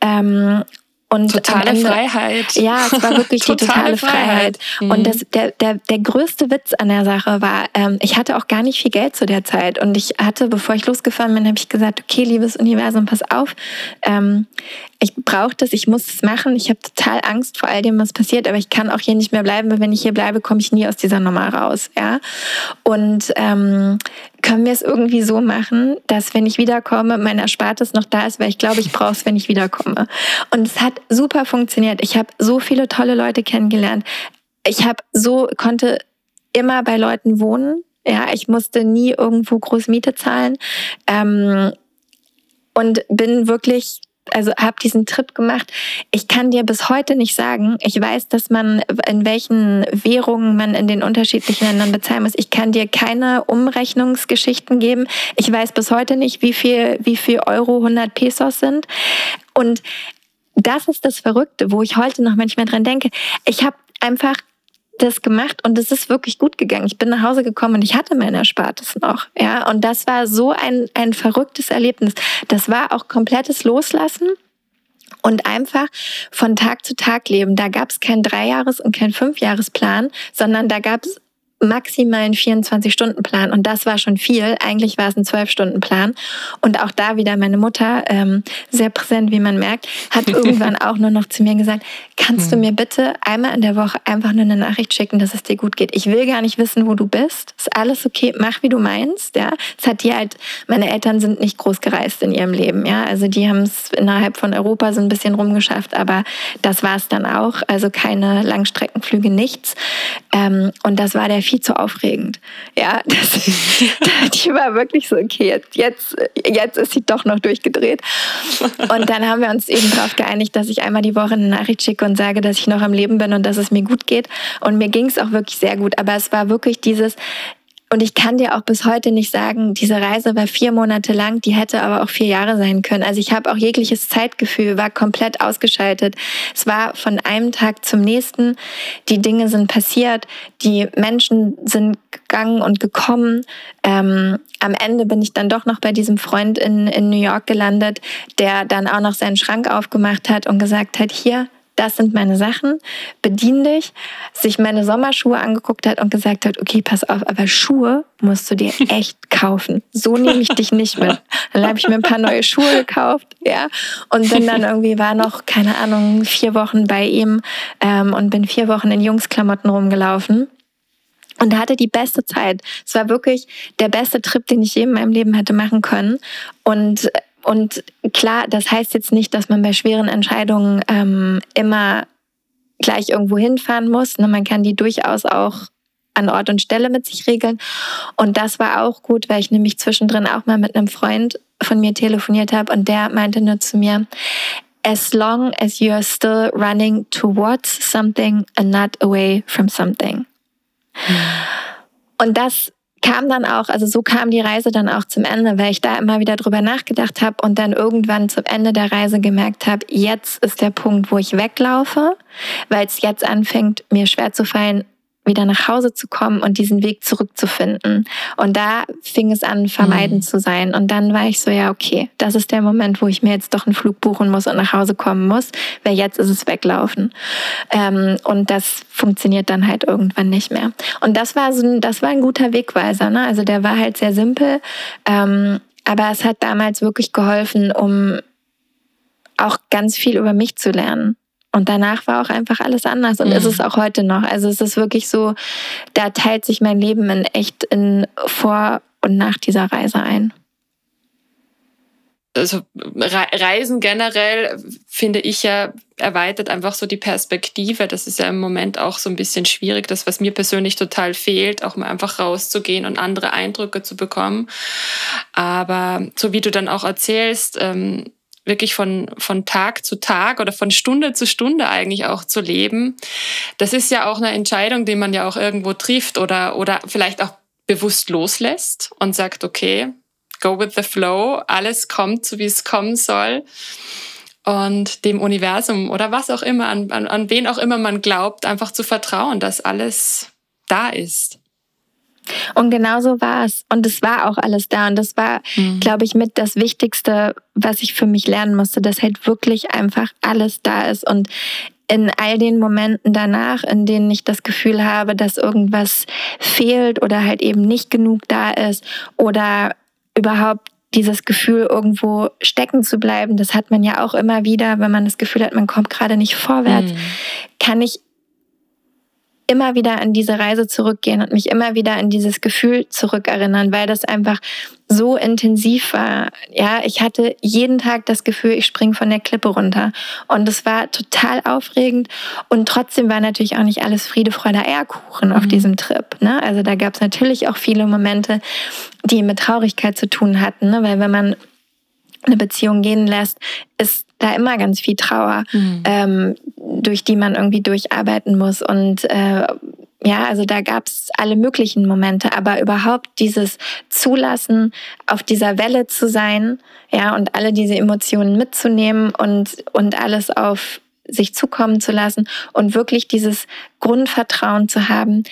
Ähm, und totale Ende, Freiheit. Ja, es war wirklich *laughs* totale die totale Freiheit. Freiheit. Mhm. Und das, der, der, der größte Witz an der Sache war, ähm, ich hatte auch gar nicht viel Geld zu der Zeit. Und ich hatte, bevor ich losgefahren bin, habe ich gesagt, okay, liebes Universum, pass auf. Ähm, ich brauche das, ich muss es machen. Ich habe total Angst vor all dem, was passiert, aber ich kann auch hier nicht mehr bleiben, weil wenn ich hier bleibe, komme ich nie aus dieser Nummer raus. Ja? Und ähm, können wir es irgendwie so machen, dass wenn ich wiederkomme, mein Erspartes noch da ist, weil ich glaube, ich brauche es, wenn ich wiederkomme. Und es hat super funktioniert. Ich habe so viele tolle Leute kennengelernt. Ich habe so konnte immer bei Leuten wohnen. Ja, ich musste nie irgendwo groß Miete zahlen ähm, und bin wirklich also habe diesen Trip gemacht. Ich kann dir bis heute nicht sagen. Ich weiß, dass man in welchen Währungen man in den unterschiedlichen Ländern bezahlen muss. Ich kann dir keine Umrechnungsgeschichten geben. Ich weiß bis heute nicht, wie viel wie viel Euro 100 Pesos sind. Und das ist das Verrückte, wo ich heute noch manchmal dran denke. Ich habe einfach das gemacht und es ist wirklich gut gegangen. Ich bin nach Hause gekommen und ich hatte mein Erspartes noch. Ja, und das war so ein, ein verrücktes Erlebnis. Das war auch komplettes Loslassen und einfach von Tag zu Tag leben. Da gab es keinen Dreijahres- und keinen Fünfjahresplan, sondern da gab es maximalen 24-Stunden-Plan und das war schon viel. Eigentlich war es ein 12-Stunden-Plan. Und auch da wieder meine Mutter, ähm, sehr präsent, wie man merkt, hat *laughs* irgendwann auch nur noch zu mir gesagt, kannst du hm. mir bitte einmal in der Woche einfach nur eine Nachricht schicken, dass es dir gut geht. Ich will gar nicht wissen, wo du bist. Ist alles okay, mach wie du meinst. Ja, es hat die halt, meine Eltern sind nicht groß gereist in ihrem Leben. Ja, also die haben es innerhalb von Europa so ein bisschen rumgeschafft, aber das war es dann auch. Also keine Langstreckenflüge, nichts. Ähm, und das war der viel zu aufregend. Ja, *laughs* das, die war wirklich so, okay, jetzt, jetzt, jetzt ist sie doch noch durchgedreht. Und dann haben wir uns eben darauf geeinigt, dass ich einmal die Woche eine Nachricht schicke und sage, dass ich noch am Leben bin und dass es mir gut geht. Und mir ging es auch wirklich sehr gut. Aber es war wirklich dieses, und ich kann dir auch bis heute nicht sagen, diese Reise war vier Monate lang, die hätte aber auch vier Jahre sein können. Also ich habe auch jegliches Zeitgefühl, war komplett ausgeschaltet. Es war von einem Tag zum nächsten. Die Dinge sind passiert, die Menschen sind gegangen und gekommen. Ähm, am Ende bin ich dann doch noch bei diesem Freund in, in New York gelandet, der dann auch noch seinen Schrank aufgemacht hat und gesagt hat, hier, das sind meine Sachen, bedien dich, sich meine Sommerschuhe angeguckt hat und gesagt hat, okay, pass auf, aber Schuhe musst du dir *laughs* echt kaufen. So nehme ich dich nicht mit. Dann habe ich mir ein paar neue Schuhe gekauft, ja, und bin dann *laughs* irgendwie, war noch, keine Ahnung, vier Wochen bei ihm ähm, und bin vier Wochen in Jungsklamotten rumgelaufen. Und hatte die beste Zeit. Es war wirklich der beste Trip, den ich je in meinem Leben hätte machen können. Und und klar, das heißt jetzt nicht, dass man bei schweren Entscheidungen ähm, immer gleich irgendwo hinfahren muss. Ne? Man kann die durchaus auch an Ort und Stelle mit sich regeln. Und das war auch gut, weil ich nämlich zwischendrin auch mal mit einem Freund von mir telefoniert habe und der meinte nur zu mir, as long as you are still running towards something and not away from something. Mhm. Und das kam dann auch, also so kam die Reise dann auch zum Ende, weil ich da immer wieder drüber nachgedacht habe und dann irgendwann zum Ende der Reise gemerkt habe, jetzt ist der Punkt, wo ich weglaufe, weil es jetzt anfängt, mir schwer zu fallen, wieder nach Hause zu kommen und diesen Weg zurückzufinden. Und da fing es an, vermeiden mhm. zu sein. Und dann war ich so, ja, okay, das ist der Moment, wo ich mir jetzt doch einen Flug buchen muss und nach Hause kommen muss, weil jetzt ist es weglaufen. Ähm, und das funktioniert dann halt irgendwann nicht mehr. Und das war so ein, das war ein guter Wegweiser. Ne? Also der war halt sehr simpel. Ähm, aber es hat damals wirklich geholfen, um auch ganz viel über mich zu lernen. Und danach war auch einfach alles anders und mhm. ist es auch heute noch. Also es ist wirklich so, da teilt sich mein Leben in echt in vor und nach dieser Reise ein. Also Reisen generell finde ich ja erweitert einfach so die Perspektive. Das ist ja im Moment auch so ein bisschen schwierig. Das, was mir persönlich total fehlt, auch mal einfach rauszugehen und andere Eindrücke zu bekommen. Aber so wie du dann auch erzählst, ähm, wirklich von, von Tag zu Tag oder von Stunde zu Stunde eigentlich auch zu leben, das ist ja auch eine Entscheidung, die man ja auch irgendwo trifft oder, oder vielleicht auch bewusst loslässt und sagt, okay, go with the flow, alles kommt so, wie es kommen soll. Und dem Universum oder was auch immer, an, an, an wen auch immer man glaubt, einfach zu vertrauen, dass alles da ist. Und genau so war es. Und es war auch alles da. Und das war, mhm. glaube ich, mit das Wichtigste, was ich für mich lernen musste, dass halt wirklich einfach alles da ist. Und in all den Momenten danach, in denen ich das Gefühl habe, dass irgendwas fehlt oder halt eben nicht genug da ist oder überhaupt dieses Gefühl, irgendwo stecken zu bleiben, das hat man ja auch immer wieder, wenn man das Gefühl hat, man kommt gerade nicht vorwärts, mhm. kann ich immer wieder an diese Reise zurückgehen und mich immer wieder an dieses Gefühl zurückerinnern, weil das einfach so intensiv war. Ja, ich hatte jeden Tag das Gefühl, ich springe von der Klippe runter. Und es war total aufregend. Und trotzdem war natürlich auch nicht alles Friede, Freude, Eierkuchen mhm. auf diesem Trip. Ne? Also da gab es natürlich auch viele Momente, die mit Traurigkeit zu tun hatten. Ne? Weil wenn man eine Beziehung gehen lässt, ist da immer ganz viel Trauer, mhm. ähm, durch die man irgendwie durcharbeiten muss. Und äh, ja, also da gab es alle möglichen Momente, aber überhaupt dieses Zulassen, auf dieser Welle zu sein, ja, und alle diese Emotionen mitzunehmen und, und alles auf sich zukommen zu lassen und wirklich dieses Grundvertrauen zu haben,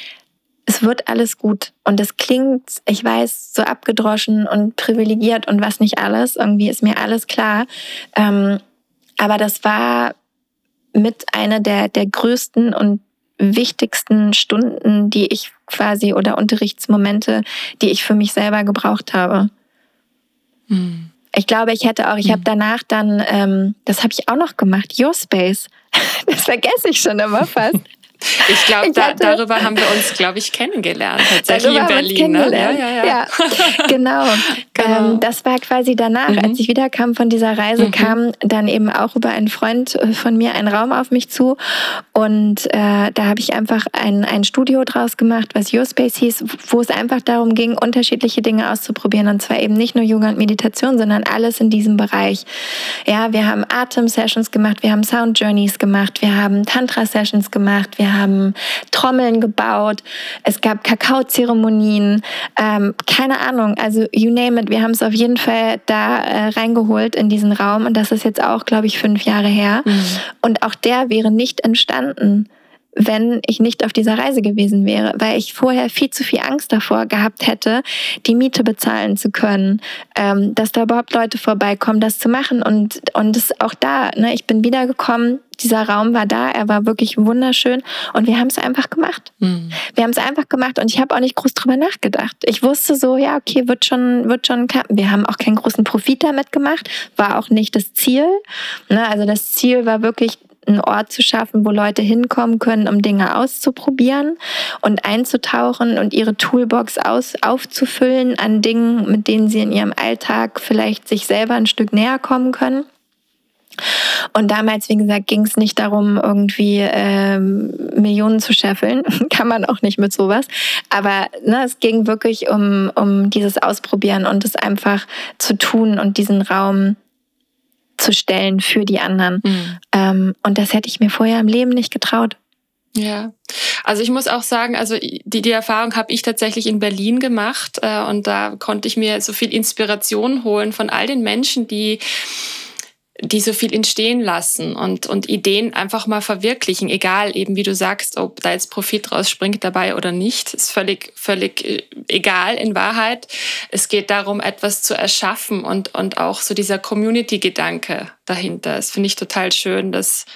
es wird alles gut. Und es klingt, ich weiß, so abgedroschen und privilegiert und was nicht alles. Irgendwie ist mir alles klar. Ähm, aber das war mit einer der, der größten und wichtigsten Stunden, die ich quasi oder Unterrichtsmomente, die ich für mich selber gebraucht habe. Mhm. Ich glaube, ich hätte auch, ich mhm. habe danach dann, ähm, das habe ich auch noch gemacht, Your Space. *laughs* Das vergesse ich schon immer fast. Ich glaube, da, darüber haben wir uns, glaube ich, kennengelernt, tatsächlich in Berlin. Ne? Ja, ja, ja. ja, *laughs* genau. genau. Ähm, das war quasi danach, mhm. als ich wiederkam von dieser Reise, mhm. kam dann eben auch über einen Freund äh, von mir ein Raum auf mich zu. Und äh, da habe ich einfach ein, ein Studio draus gemacht, was Your Space hieß, wo es einfach darum ging, unterschiedliche Dinge auszuprobieren. Und zwar eben nicht nur Yoga und Meditation, sondern alles in diesem Bereich. Ja, wir haben Atem-Sessions gemacht, wir haben Sound-Journeys gemacht, wir haben Tantra-Sessions gemacht, wir haben Trommeln gebaut, es gab Kakaozeremonien, ähm, keine Ahnung, also you name it, wir haben es auf jeden Fall da äh, reingeholt in diesen Raum und das ist jetzt auch, glaube ich, fünf Jahre her. Mhm. Und auch der wäre nicht entstanden, wenn ich nicht auf dieser Reise gewesen wäre, weil ich vorher viel zu viel Angst davor gehabt hätte, die Miete bezahlen zu können, ähm, dass da überhaupt Leute vorbeikommen, das zu machen. Und, und es auch da, ne, ich bin wiedergekommen, dieser Raum war da, er war wirklich wunderschön und wir haben es einfach gemacht. Mhm. Wir haben es einfach gemacht und ich habe auch nicht groß drüber nachgedacht. Ich wusste so, ja, okay, wird schon, wird schon klappen. Wir haben auch keinen großen Profit damit gemacht, war auch nicht das Ziel. Ne, also das Ziel war wirklich einen Ort zu schaffen, wo Leute hinkommen können, um Dinge auszuprobieren und einzutauchen und ihre Toolbox aus, aufzufüllen an Dingen, mit denen sie in ihrem Alltag vielleicht sich selber ein Stück näher kommen können. Und damals, wie gesagt, ging es nicht darum, irgendwie ähm, Millionen zu scheffeln. *laughs* Kann man auch nicht mit sowas. Aber ne, es ging wirklich um, um dieses Ausprobieren und es einfach zu tun und diesen Raum zu stellen für die anderen. Mhm. Ähm, und das hätte ich mir vorher im Leben nicht getraut. Ja, also ich muss auch sagen, also die, die Erfahrung habe ich tatsächlich in Berlin gemacht äh, und da konnte ich mir so viel Inspiration holen von all den Menschen, die die so viel entstehen lassen und, und Ideen einfach mal verwirklichen, egal eben wie du sagst, ob da jetzt Profit rausspringt dabei oder nicht, ist völlig, völlig äh, egal in Wahrheit. Es geht darum, etwas zu erschaffen und, und auch so dieser Community-Gedanke dahinter. Das finde ich total schön, dass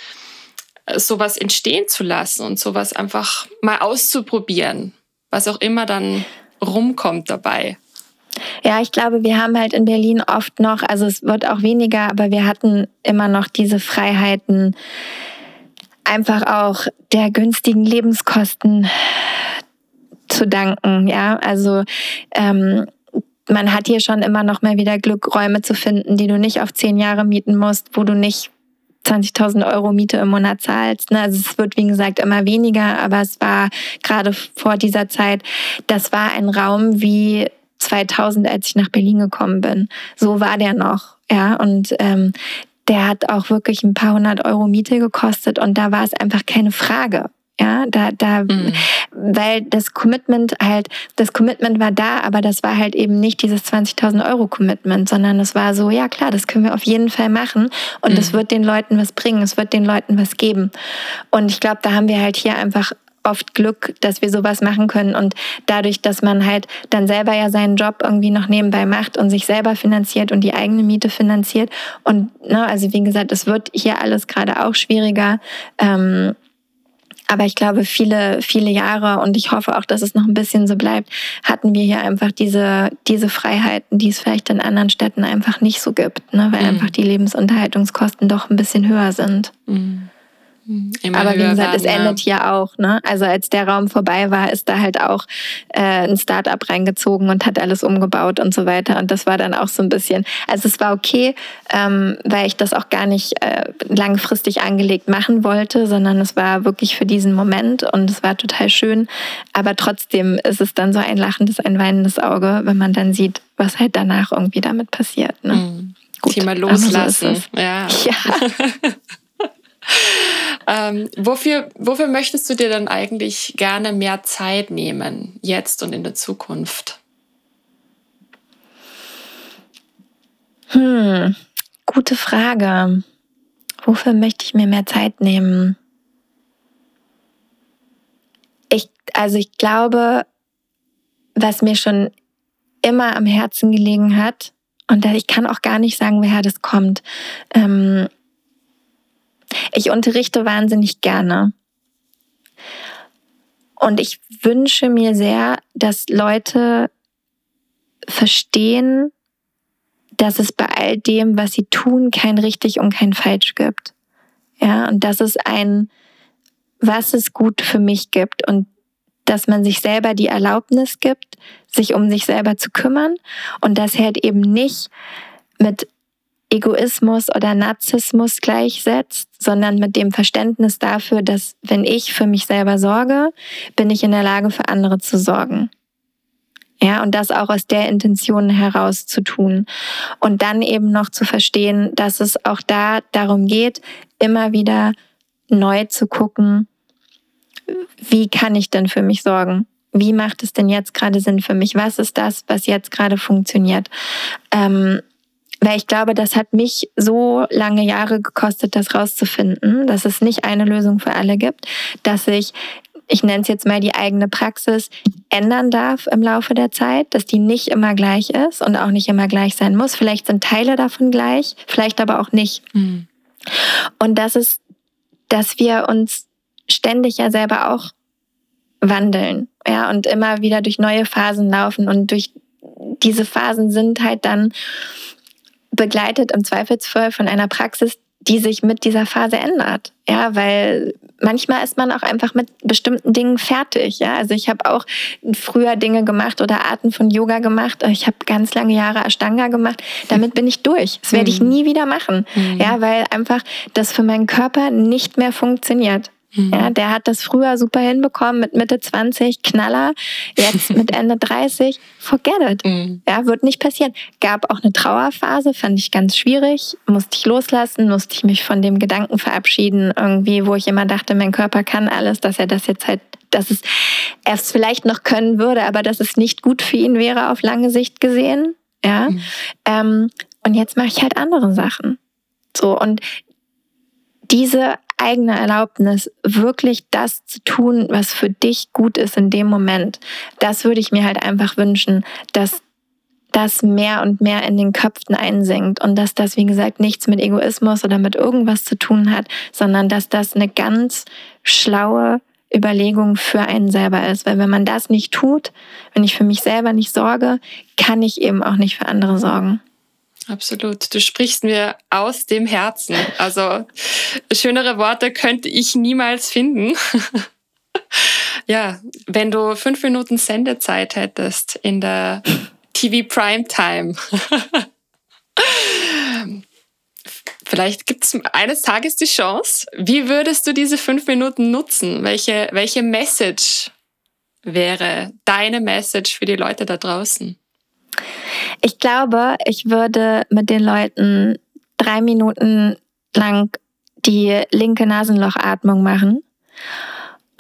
äh, sowas entstehen zu lassen und sowas einfach mal auszuprobieren, was auch immer dann rumkommt dabei. Ja, ich glaube, wir haben halt in Berlin oft noch, also es wird auch weniger, aber wir hatten immer noch diese Freiheiten, einfach auch der günstigen Lebenskosten zu danken. Ja, also ähm, man hat hier schon immer noch mal wieder Glück, Räume zu finden, die du nicht auf zehn Jahre mieten musst, wo du nicht 20.000 Euro Miete im Monat zahlst. Ne? Also es wird, wie gesagt, immer weniger, aber es war gerade vor dieser Zeit, das war ein Raum wie 2000, als ich nach Berlin gekommen bin. So war der noch. Ja, und ähm, der hat auch wirklich ein paar hundert Euro Miete gekostet und da war es einfach keine Frage. Ja, da, da, mhm. weil das Commitment halt, das Commitment war da, aber das war halt eben nicht dieses 20.000 Euro Commitment, sondern es war so, ja klar, das können wir auf jeden Fall machen und es mhm. wird den Leuten was bringen, es wird den Leuten was geben. Und ich glaube, da haben wir halt hier einfach oft Glück, dass wir sowas machen können. Und dadurch, dass man halt dann selber ja seinen Job irgendwie noch nebenbei macht und sich selber finanziert und die eigene Miete finanziert. Und ne, also wie gesagt, es wird hier alles gerade auch schwieriger. Ähm, aber ich glaube, viele, viele Jahre und ich hoffe auch, dass es noch ein bisschen so bleibt, hatten wir hier einfach diese, diese Freiheiten, die es vielleicht in anderen Städten einfach nicht so gibt, ne? weil mhm. einfach die Lebensunterhaltungskosten doch ein bisschen höher sind. Mhm. Immer Aber wie gesagt, werden, es endet hier auch. Ne? Also als der Raum vorbei war, ist da halt auch äh, ein Startup reingezogen und hat alles umgebaut und so weiter. Und das war dann auch so ein bisschen, also es war okay, ähm, weil ich das auch gar nicht äh, langfristig angelegt machen wollte, sondern es war wirklich für diesen Moment und es war total schön. Aber trotzdem ist es dann so ein lachendes, ein weinendes Auge, wenn man dann sieht, was halt danach irgendwie damit passiert. Ne? Mhm. Gut, Thema loslassen. So ja. ja. *laughs* *laughs* *laughs* ähm, wofür, wofür möchtest du dir dann eigentlich gerne mehr Zeit nehmen, jetzt und in der Zukunft? Hm, gute Frage. Wofür möchte ich mir mehr Zeit nehmen? Ich, also ich glaube, was mir schon immer am Herzen gelegen hat, und ich kann auch gar nicht sagen, woher das kommt. Ähm, ich unterrichte wahnsinnig gerne. Und ich wünsche mir sehr, dass Leute verstehen, dass es bei all dem, was sie tun, kein richtig und kein falsch gibt. Ja, und dass es ein, was es gut für mich gibt und dass man sich selber die Erlaubnis gibt, sich um sich selber zu kümmern und das halt eben nicht mit Egoismus oder Narzissmus gleichsetzt, sondern mit dem Verständnis dafür, dass wenn ich für mich selber sorge, bin ich in der Lage, für andere zu sorgen. Ja, und das auch aus der Intention heraus zu tun. Und dann eben noch zu verstehen, dass es auch da darum geht, immer wieder neu zu gucken, wie kann ich denn für mich sorgen? Wie macht es denn jetzt gerade Sinn für mich? Was ist das, was jetzt gerade funktioniert? Ähm, weil ich glaube, das hat mich so lange Jahre gekostet, das rauszufinden, dass es nicht eine Lösung für alle gibt, dass ich ich nenne es jetzt mal die eigene Praxis, ändern darf im Laufe der Zeit, dass die nicht immer gleich ist und auch nicht immer gleich sein muss. Vielleicht sind Teile davon gleich, vielleicht aber auch nicht. Mhm. Und das ist, dass wir uns ständig ja selber auch wandeln, ja, und immer wieder durch neue Phasen laufen und durch diese Phasen sind halt dann begleitet im Zweifelsfall von einer Praxis, die sich mit dieser Phase ändert. Ja, weil manchmal ist man auch einfach mit bestimmten Dingen fertig. Ja, also ich habe auch früher Dinge gemacht oder Arten von Yoga gemacht. Ich habe ganz lange Jahre Ashtanga gemacht. Damit bin ich durch. Das werde ich mhm. nie wieder machen. Mhm. Ja, weil einfach das für meinen Körper nicht mehr funktioniert. Mhm. Ja, der hat das früher super hinbekommen mit Mitte 20, Knaller. Jetzt mit Ende *laughs* 30, forget it. Mhm. Ja, wird nicht passieren. Gab auch eine Trauerphase, fand ich ganz schwierig. Musste ich loslassen, musste ich mich von dem Gedanken verabschieden, irgendwie, wo ich immer dachte, mein Körper kann alles, dass er das jetzt halt, dass es er es vielleicht noch können würde, aber dass es nicht gut für ihn wäre auf lange Sicht gesehen. Ja. Mhm. Ähm, und jetzt mache ich halt andere Sachen. So, und diese eigene Erlaubnis, wirklich das zu tun, was für dich gut ist in dem Moment. Das würde ich mir halt einfach wünschen, dass das mehr und mehr in den Köpfen einsinkt und dass das, wie gesagt, nichts mit Egoismus oder mit irgendwas zu tun hat, sondern dass das eine ganz schlaue Überlegung für einen selber ist. Weil wenn man das nicht tut, wenn ich für mich selber nicht sorge, kann ich eben auch nicht für andere sorgen. Absolut. Du sprichst mir aus dem Herzen. Also schönere Worte könnte ich niemals finden. *laughs* ja, wenn du fünf Minuten Sendezeit hättest in der TV Primetime. *laughs* Vielleicht gibt es eines Tages die Chance. Wie würdest du diese fünf Minuten nutzen? Welche, welche Message wäre deine Message für die Leute da draußen? Ich glaube, ich würde mit den Leuten drei Minuten lang die linke Nasenlochatmung machen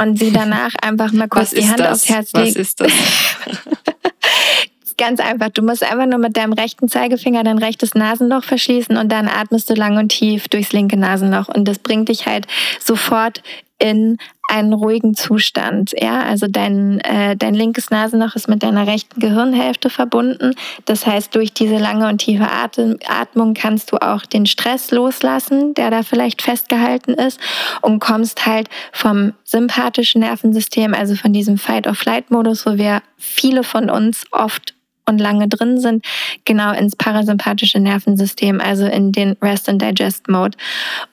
und sie danach *laughs* einfach mal kurz die Hand das? aufs Herz legen. Was ist das? *laughs* Ganz einfach. Du musst einfach nur mit deinem rechten Zeigefinger dein rechtes Nasenloch verschließen und dann atmest du lang und tief durchs linke Nasenloch. Und das bringt dich halt sofort in einen ruhigen Zustand. Ja, also dein, äh, dein linkes Nasenloch ist mit deiner rechten Gehirnhälfte verbunden. Das heißt, durch diese lange und tiefe Atem Atmung kannst du auch den Stress loslassen, der da vielleicht festgehalten ist und kommst halt vom sympathischen Nervensystem, also von diesem Fight-or-Flight-Modus, wo wir viele von uns oft und lange drin sind, genau ins parasympathische Nervensystem, also in den Rest and Digest Mode.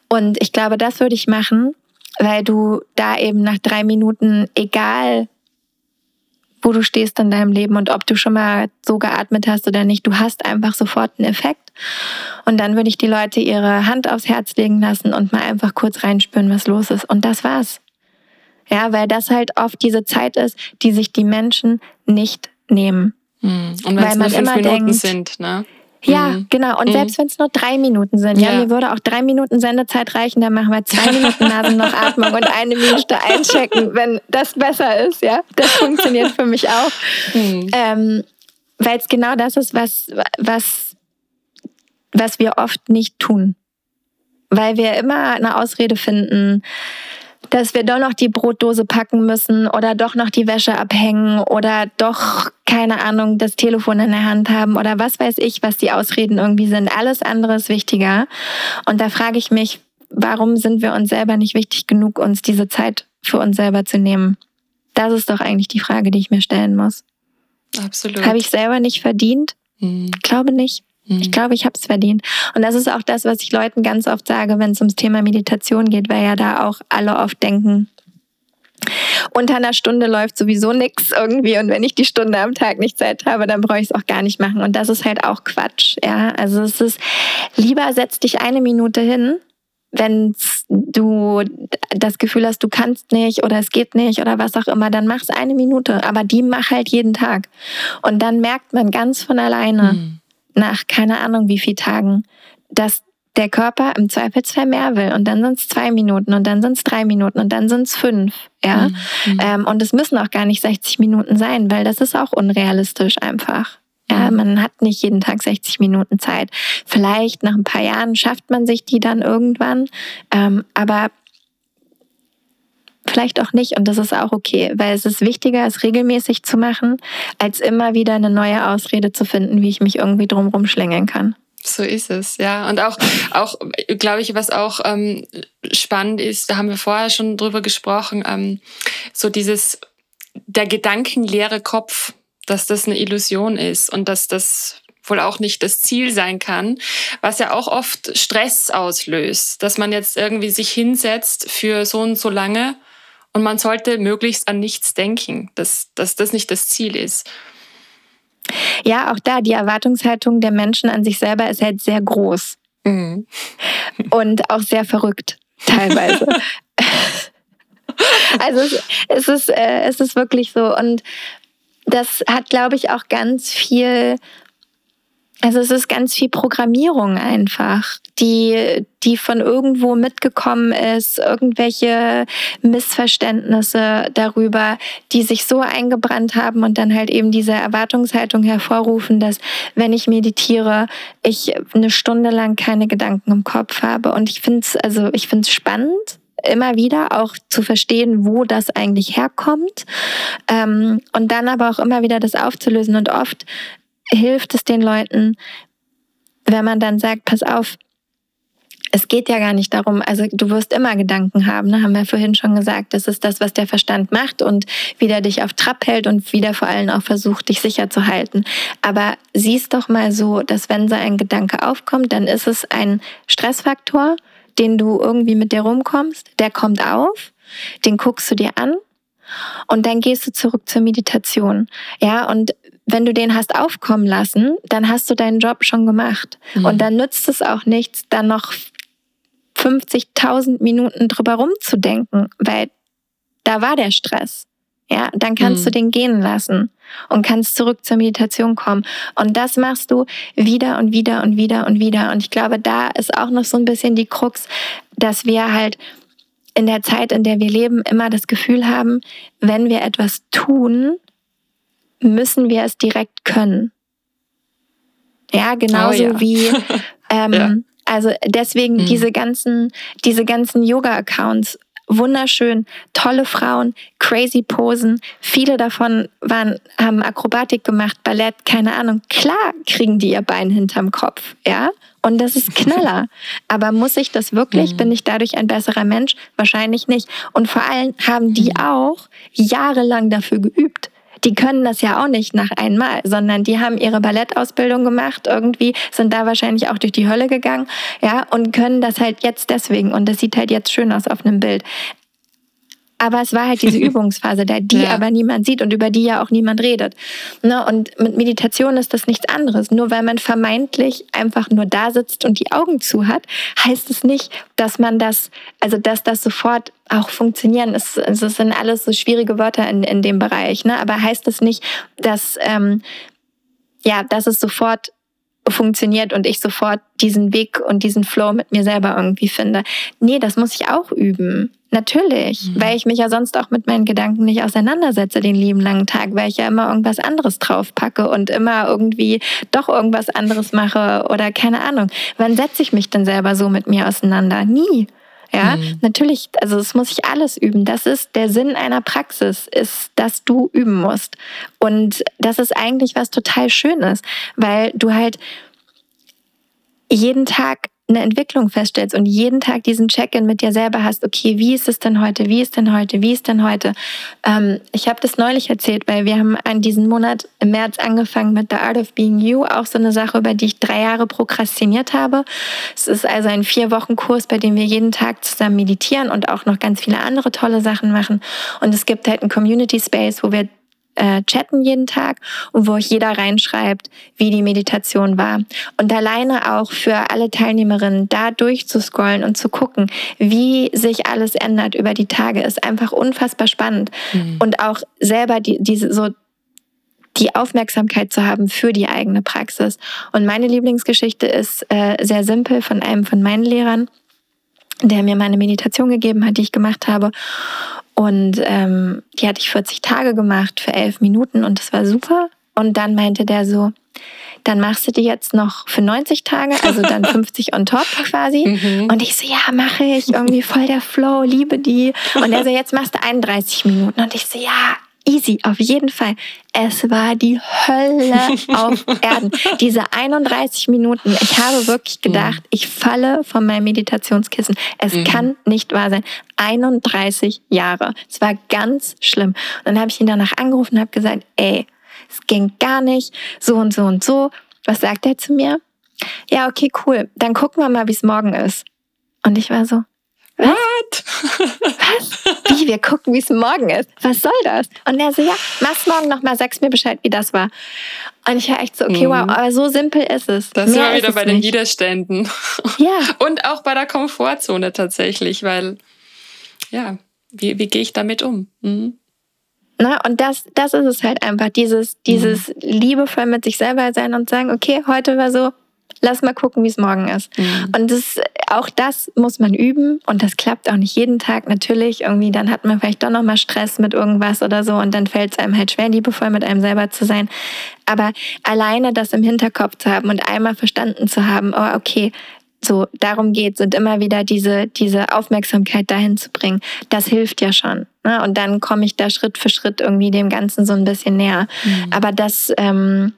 Und ich glaube, das würde ich machen, weil du da eben nach drei Minuten, egal wo du stehst in deinem Leben und ob du schon mal so geatmet hast oder nicht, du hast einfach sofort einen Effekt. Und dann würde ich die Leute ihre Hand aufs Herz legen lassen und mal einfach kurz reinspüren, was los ist. Und das war's. Ja, weil das halt oft diese Zeit ist, die sich die Menschen nicht nehmen. Hm. Und weil es nur fünf Minuten denkt, sind, ne? Ja, mhm. genau. Und mhm. selbst wenn es nur drei Minuten sind, ja. ja. mir würde auch drei Minuten Sendezeit reichen, dann machen wir zwei Minuten Nasen noch Atmung und eine Minute einchecken, wenn das besser ist, ja. Das funktioniert für mich auch. Mhm. Ähm, Weil es genau das ist, was, was, was wir oft nicht tun. Weil wir immer eine Ausrede finden, dass wir doch noch die Brotdose packen müssen oder doch noch die Wäsche abhängen oder doch, keine Ahnung, das Telefon in der Hand haben oder was weiß ich, was die Ausreden irgendwie sind. Alles andere ist wichtiger. Und da frage ich mich, warum sind wir uns selber nicht wichtig genug, uns diese Zeit für uns selber zu nehmen? Das ist doch eigentlich die Frage, die ich mir stellen muss. Absolut. Habe ich selber nicht verdient? Hm. Glaube nicht. Ich mhm. glaube, ich habe es verdient. Und das ist auch das, was ich Leuten ganz oft sage, wenn es ums Thema Meditation geht, weil ja da auch alle oft denken, unter einer Stunde läuft sowieso nichts irgendwie und wenn ich die Stunde am Tag nicht Zeit habe, dann brauche ich es auch gar nicht machen. Und das ist halt auch Quatsch. Ja, also es ist lieber setz dich eine Minute hin, wenn du das Gefühl hast, du kannst nicht oder es geht nicht oder was auch immer, dann mach's eine Minute. Aber die mach halt jeden Tag. Und dann merkt man ganz von alleine. Mhm nach keine Ahnung wie viel Tagen, dass der Körper im Zweifelsfall mehr will. Und dann sind es zwei Minuten und dann sind es drei Minuten und dann sind es fünf. Ja? Mhm. Ähm, und es müssen auch gar nicht 60 Minuten sein, weil das ist auch unrealistisch einfach. Ja, mhm. man hat nicht jeden Tag 60 Minuten Zeit. Vielleicht nach ein paar Jahren schafft man sich die dann irgendwann. Ähm, aber vielleicht auch nicht und das ist auch okay, weil es ist wichtiger, es regelmäßig zu machen, als immer wieder eine neue Ausrede zu finden, wie ich mich irgendwie drumherum schlängeln kann. So ist es, ja. Und auch, auch glaube ich, was auch ähm, spannend ist, da haben wir vorher schon drüber gesprochen, ähm, so dieses, der gedankenleere Kopf, dass das eine Illusion ist und dass das wohl auch nicht das Ziel sein kann, was ja auch oft Stress auslöst, dass man jetzt irgendwie sich hinsetzt für so und so lange und man sollte möglichst an nichts denken, dass, dass das nicht das Ziel ist. Ja, auch da, die Erwartungshaltung der Menschen an sich selber ist halt sehr groß. Mhm. Und auch sehr verrückt, teilweise. *laughs* also es, es, ist, äh, es ist wirklich so. Und das hat, glaube ich, auch ganz viel also es ist ganz viel Programmierung einfach, die, die von irgendwo mitgekommen ist, irgendwelche Missverständnisse darüber, die sich so eingebrannt haben und dann halt eben diese Erwartungshaltung hervorrufen, dass wenn ich meditiere, ich eine Stunde lang keine Gedanken im Kopf habe. Und ich finde es, also ich finde spannend, immer wieder auch zu verstehen, wo das eigentlich herkommt ähm, und dann aber auch immer wieder das aufzulösen. Und oft hilft es den Leuten, wenn man dann sagt, pass auf, es geht ja gar nicht darum, also du wirst immer Gedanken haben, ne? haben wir vorhin schon gesagt. Das ist das, was der Verstand macht und wieder dich auf Trab hält und wieder vor allem auch versucht, dich sicher zu halten. Aber siehst doch mal so, dass wenn so ein Gedanke aufkommt, dann ist es ein Stressfaktor, den du irgendwie mit dir rumkommst. Der kommt auf, den guckst du dir an und dann gehst du zurück zur Meditation. Ja, und wenn du den hast aufkommen lassen, dann hast du deinen Job schon gemacht. Mhm. Und dann nützt es auch nichts, dann noch 50.000 Minuten drüber rumzudenken, weil da war der Stress. Ja, dann kannst mhm. du den gehen lassen und kannst zurück zur Meditation kommen. Und das machst du wieder und wieder und wieder und wieder. Und ich glaube, da ist auch noch so ein bisschen die Krux, dass wir halt in der Zeit, in der wir leben, immer das Gefühl haben, wenn wir etwas tun, müssen wir es direkt können. Ja, genauso oh, ja. wie, *laughs* ähm, ja. also deswegen mhm. diese ganzen, diese ganzen Yoga-Accounts, wunderschön, tolle Frauen, crazy Posen. Viele davon waren, haben Akrobatik gemacht, Ballett, keine Ahnung. Klar kriegen die ihr Bein hinterm Kopf, ja. Und das ist Knaller. *laughs* Aber muss ich das wirklich? Mhm. Bin ich dadurch ein besserer Mensch? Wahrscheinlich nicht. Und vor allem haben die mhm. auch jahrelang dafür geübt die können das ja auch nicht nach einmal, sondern die haben ihre Ballettausbildung gemacht irgendwie, sind da wahrscheinlich auch durch die Hölle gegangen, ja, und können das halt jetzt deswegen. Und das sieht halt jetzt schön aus auf einem Bild. Aber es war halt diese *laughs* Übungsphase, der die ja. aber niemand sieht und über die ja auch niemand redet. Ne? Und mit Meditation ist das nichts anderes. Nur weil man vermeintlich einfach nur da sitzt und die Augen zu hat, heißt es nicht, dass man das, also dass das sofort auch funktionieren. Es, es sind alles so schwierige Wörter in, in dem Bereich. Ne? Aber heißt es nicht, dass ähm, ja, dass es sofort funktioniert und ich sofort diesen Weg und diesen Flow mit mir selber irgendwie finde. Nee, das muss ich auch üben. Natürlich, mhm. weil ich mich ja sonst auch mit meinen Gedanken nicht auseinandersetze den lieben langen Tag, weil ich ja immer irgendwas anderes draufpacke und immer irgendwie doch irgendwas anderes mache oder keine Ahnung. Wann setze ich mich denn selber so mit mir auseinander? Nie. Ja, mhm. natürlich, also das muss ich alles üben. Das ist der Sinn einer Praxis, ist, dass du üben musst. Und das ist eigentlich was total Schönes, weil du halt jeden Tag eine Entwicklung feststellst und jeden Tag diesen Check-in mit dir selber hast, okay, wie ist es denn heute, wie ist denn heute, wie ist denn heute? Ähm, ich habe das neulich erzählt, weil wir haben an diesem Monat im März angefangen mit The Art of Being You, auch so eine Sache, über die ich drei Jahre prokrastiniert habe. Es ist also ein Vier-Wochen-Kurs, bei dem wir jeden Tag zusammen meditieren und auch noch ganz viele andere tolle Sachen machen. Und es gibt halt einen Community Space, wo wir äh, chatten jeden Tag und wo euch jeder reinschreibt, wie die Meditation war. Und alleine auch für alle Teilnehmerinnen da durchzuscrollen und zu gucken, wie sich alles ändert über die Tage, ist einfach unfassbar spannend. Mhm. Und auch selber die, diese so die Aufmerksamkeit zu haben für die eigene Praxis. Und meine Lieblingsgeschichte ist äh, sehr simpel von einem von meinen Lehrern, der mir meine Meditation gegeben hat, die ich gemacht habe. Und ähm, die hatte ich 40 Tage gemacht für elf Minuten und das war super. Und dann meinte der so, dann machst du die jetzt noch für 90 Tage, also dann *laughs* 50 on top quasi. Mhm. Und ich so, ja, mache ich, irgendwie voll der Flow, liebe die. Und er so, jetzt machst du 31 Minuten. Und ich so, ja, Easy, auf jeden Fall. Es war die Hölle *laughs* auf Erden. Diese 31 Minuten. Ich habe wirklich mhm. gedacht, ich falle von meinem Meditationskissen. Es mhm. kann nicht wahr sein. 31 Jahre. Es war ganz schlimm. Und dann habe ich ihn danach angerufen und habe gesagt, ey, es ging gar nicht. So und so und so. Was sagt er zu mir? Ja, okay, cool. Dann gucken wir mal, wie es morgen ist. Und ich war so, What? Was? Wie? Wir gucken, wie es morgen ist. Was soll das? Und er so, ja, mach's morgen nochmal, sag's mir Bescheid, wie das war. Und ich war echt so, okay, wow, mhm. aber so simpel ist es. Das sind wir wieder bei den Widerständen. Ja. *laughs* Und auch bei der Komfortzone tatsächlich, weil, ja, wie, wie gehe ich damit um? Mhm. Na, und das, das ist es halt einfach, dieses, dieses mhm. liebevoll mit sich selber sein und sagen, okay, heute war so, lass mal gucken, wie es morgen ist. Mhm. Und das, auch das muss man üben und das klappt auch nicht jeden Tag. Natürlich, irgendwie, dann hat man vielleicht doch nochmal Stress mit irgendwas oder so und dann fällt es einem halt schwer, liebevoll mit einem selber zu sein. Aber alleine das im Hinterkopf zu haben und einmal verstanden zu haben, oh, okay, so darum geht und immer wieder diese, diese Aufmerksamkeit dahin zu bringen, das hilft ja schon. Ne? Und dann komme ich da Schritt für Schritt irgendwie dem Ganzen so ein bisschen näher. Mhm. Aber das, ähm,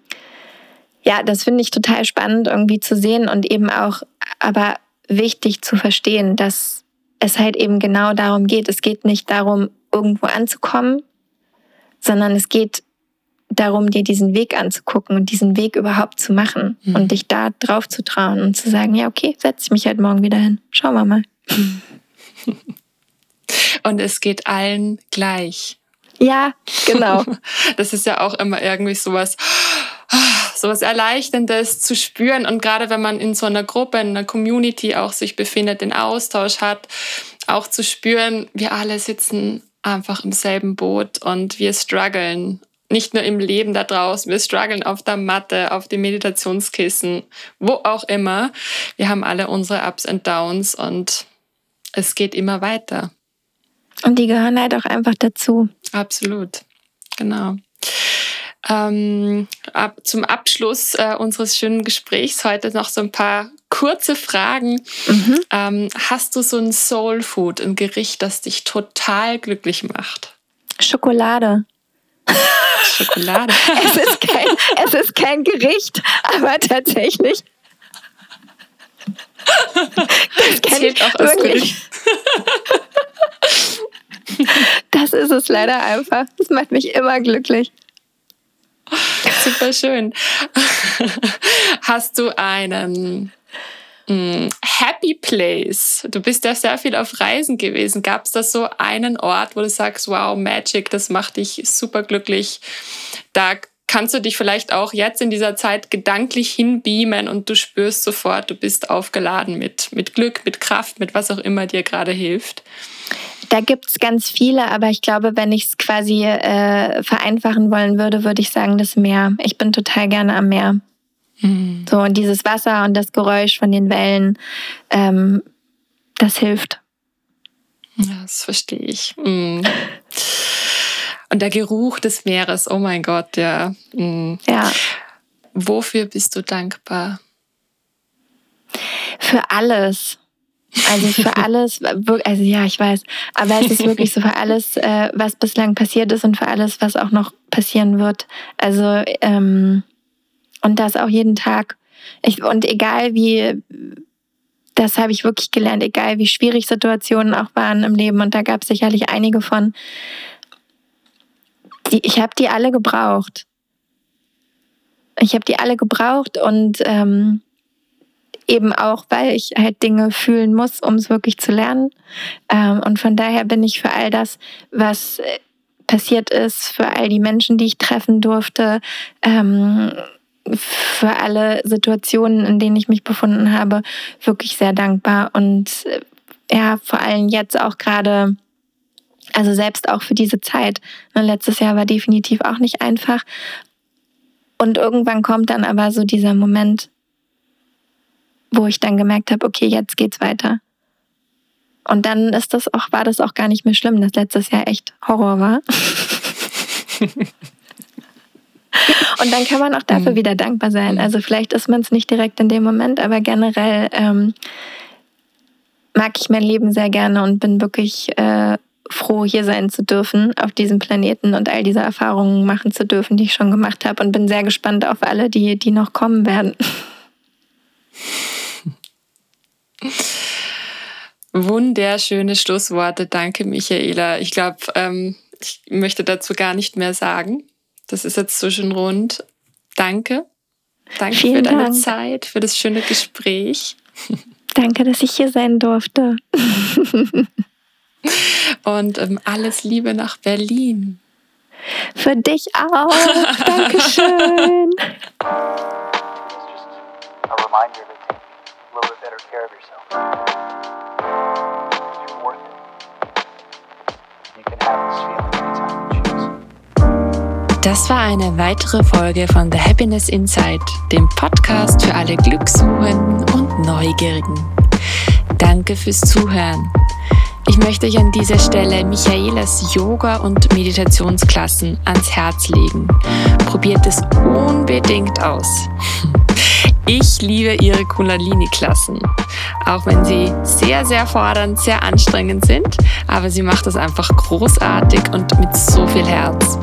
ja, das finde ich total spannend irgendwie zu sehen und eben auch, aber wichtig zu verstehen, dass es halt eben genau darum geht. Es geht nicht darum, irgendwo anzukommen, sondern es geht darum, dir diesen Weg anzugucken und diesen Weg überhaupt zu machen mhm. und dich da drauf zu trauen und zu sagen, ja, okay, setze ich mich halt morgen wieder hin. Schauen wir mal. *laughs* Und es geht allen gleich. Ja, genau. *laughs* Das ist ja auch immer irgendwie sowas, so was Erleichterndes zu spüren. Und gerade wenn man in so einer Gruppe, in einer Community auch sich befindet, den Austausch hat, auch zu spüren, wir alle sitzen einfach im selben Boot und wir strugglen. Nicht nur im Leben da draußen, wir strugglen auf der Matte, auf dem Meditationskissen, wo auch immer. Wir haben alle unsere Ups und Downs und es geht immer weiter. Und die gehören halt auch einfach dazu. Absolut, genau. Ähm, ab, zum Abschluss äh, unseres schönen Gesprächs heute noch so ein paar kurze Fragen. Mhm. Ähm, hast du so ein Soul Food, ein Gericht, das dich total glücklich macht? Schokolade. *laughs* Schokolade. es, ist kein, es ist kein Gericht, aber tatsächlich. Das zählt auch als Gericht. das ist es leider einfach. Das macht mich immer glücklich. *laughs* Super schön. Hast du einen mm, Happy Place? Du bist ja sehr viel auf Reisen gewesen. Gab es da so einen Ort, wo du sagst, wow, Magic, das macht dich super glücklich? Da kannst du dich vielleicht auch jetzt in dieser Zeit gedanklich hinbeamen und du spürst sofort, du bist aufgeladen mit, mit Glück, mit Kraft, mit was auch immer dir gerade hilft. Da gibt es ganz viele, aber ich glaube, wenn ich es quasi äh, vereinfachen wollen würde, würde ich sagen, das Meer. Ich bin total gerne am Meer. Mhm. So, und dieses Wasser und das Geräusch von den Wellen, ähm, das hilft. Ja, das verstehe ich. Mhm. Und der Geruch des Meeres, oh mein Gott, ja. Mhm. Ja. Wofür bist du dankbar? Für alles. Also für *laughs* alles, also ja, ich weiß, aber es ist wirklich so für *laughs* alles, äh, was bislang passiert ist und für alles, was auch noch passieren wird. Also ähm, und das auch jeden Tag. Ich, und egal wie, das habe ich wirklich gelernt, egal wie schwierig Situationen auch waren im Leben und da gab es sicherlich einige von, die, ich habe die alle gebraucht. Ich habe die alle gebraucht und ähm, eben auch, weil ich halt Dinge fühlen muss, um es wirklich zu lernen. Ähm, und von daher bin ich für all das, was äh, passiert ist, für all die Menschen, die ich treffen durfte, ähm, für alle Situationen, in denen ich mich befunden habe, wirklich sehr dankbar. Und äh, ja, vor allem jetzt auch gerade also selbst auch für diese Zeit. Ne, letztes Jahr war definitiv auch nicht einfach. Und irgendwann kommt dann aber so dieser Moment, wo ich dann gemerkt habe, okay, jetzt geht's weiter. Und dann ist das auch, war das auch gar nicht mehr schlimm, dass letztes Jahr echt Horror war. *laughs* Und dann kann man auch dafür mhm. wieder dankbar sein. Also vielleicht ist man es nicht direkt in dem Moment, aber generell ähm, mag ich mein Leben sehr gerne und bin wirklich äh, froh, hier sein zu dürfen auf diesem Planeten und all diese Erfahrungen machen zu dürfen, die ich schon gemacht habe und bin sehr gespannt auf alle, die, die noch kommen werden. *laughs* Wunderschöne Schlussworte. Danke, Michaela. Ich glaube, ähm, ich möchte dazu gar nicht mehr sagen. Das ist jetzt so schön rund. Danke. Danke Vielen für deine Dank. Zeit, für das schöne Gespräch. *laughs* Danke, dass ich hier sein durfte. *laughs* Und ähm, alles Liebe nach Berlin. Für dich auch. Dankeschön. *laughs* Das war eine weitere Folge von The Happiness Insight, dem Podcast für alle Glückssuchenden und Neugierigen. Danke fürs Zuhören. Ich möchte euch an dieser Stelle Michaelas Yoga- und Meditationsklassen ans Herz legen. Probiert es unbedingt aus. *laughs* Ich liebe ihre Kundalini-Klassen, auch wenn sie sehr, sehr fordernd, sehr anstrengend sind, aber sie macht das einfach großartig und mit so viel Herz.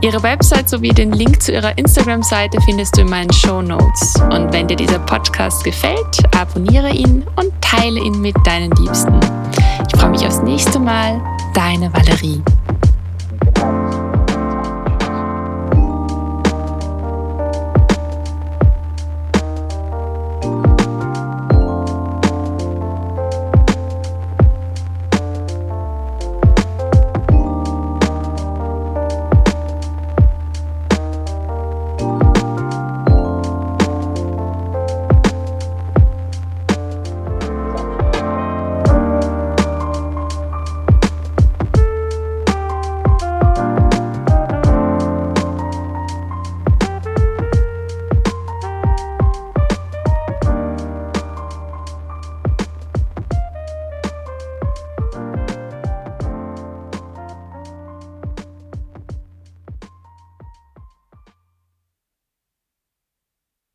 Ihre Website sowie den Link zu ihrer Instagram-Seite findest du in meinen Show Notes. Und wenn dir dieser Podcast gefällt, abonniere ihn und teile ihn mit deinen Liebsten. Ich freue mich aufs nächste Mal. Deine Valerie.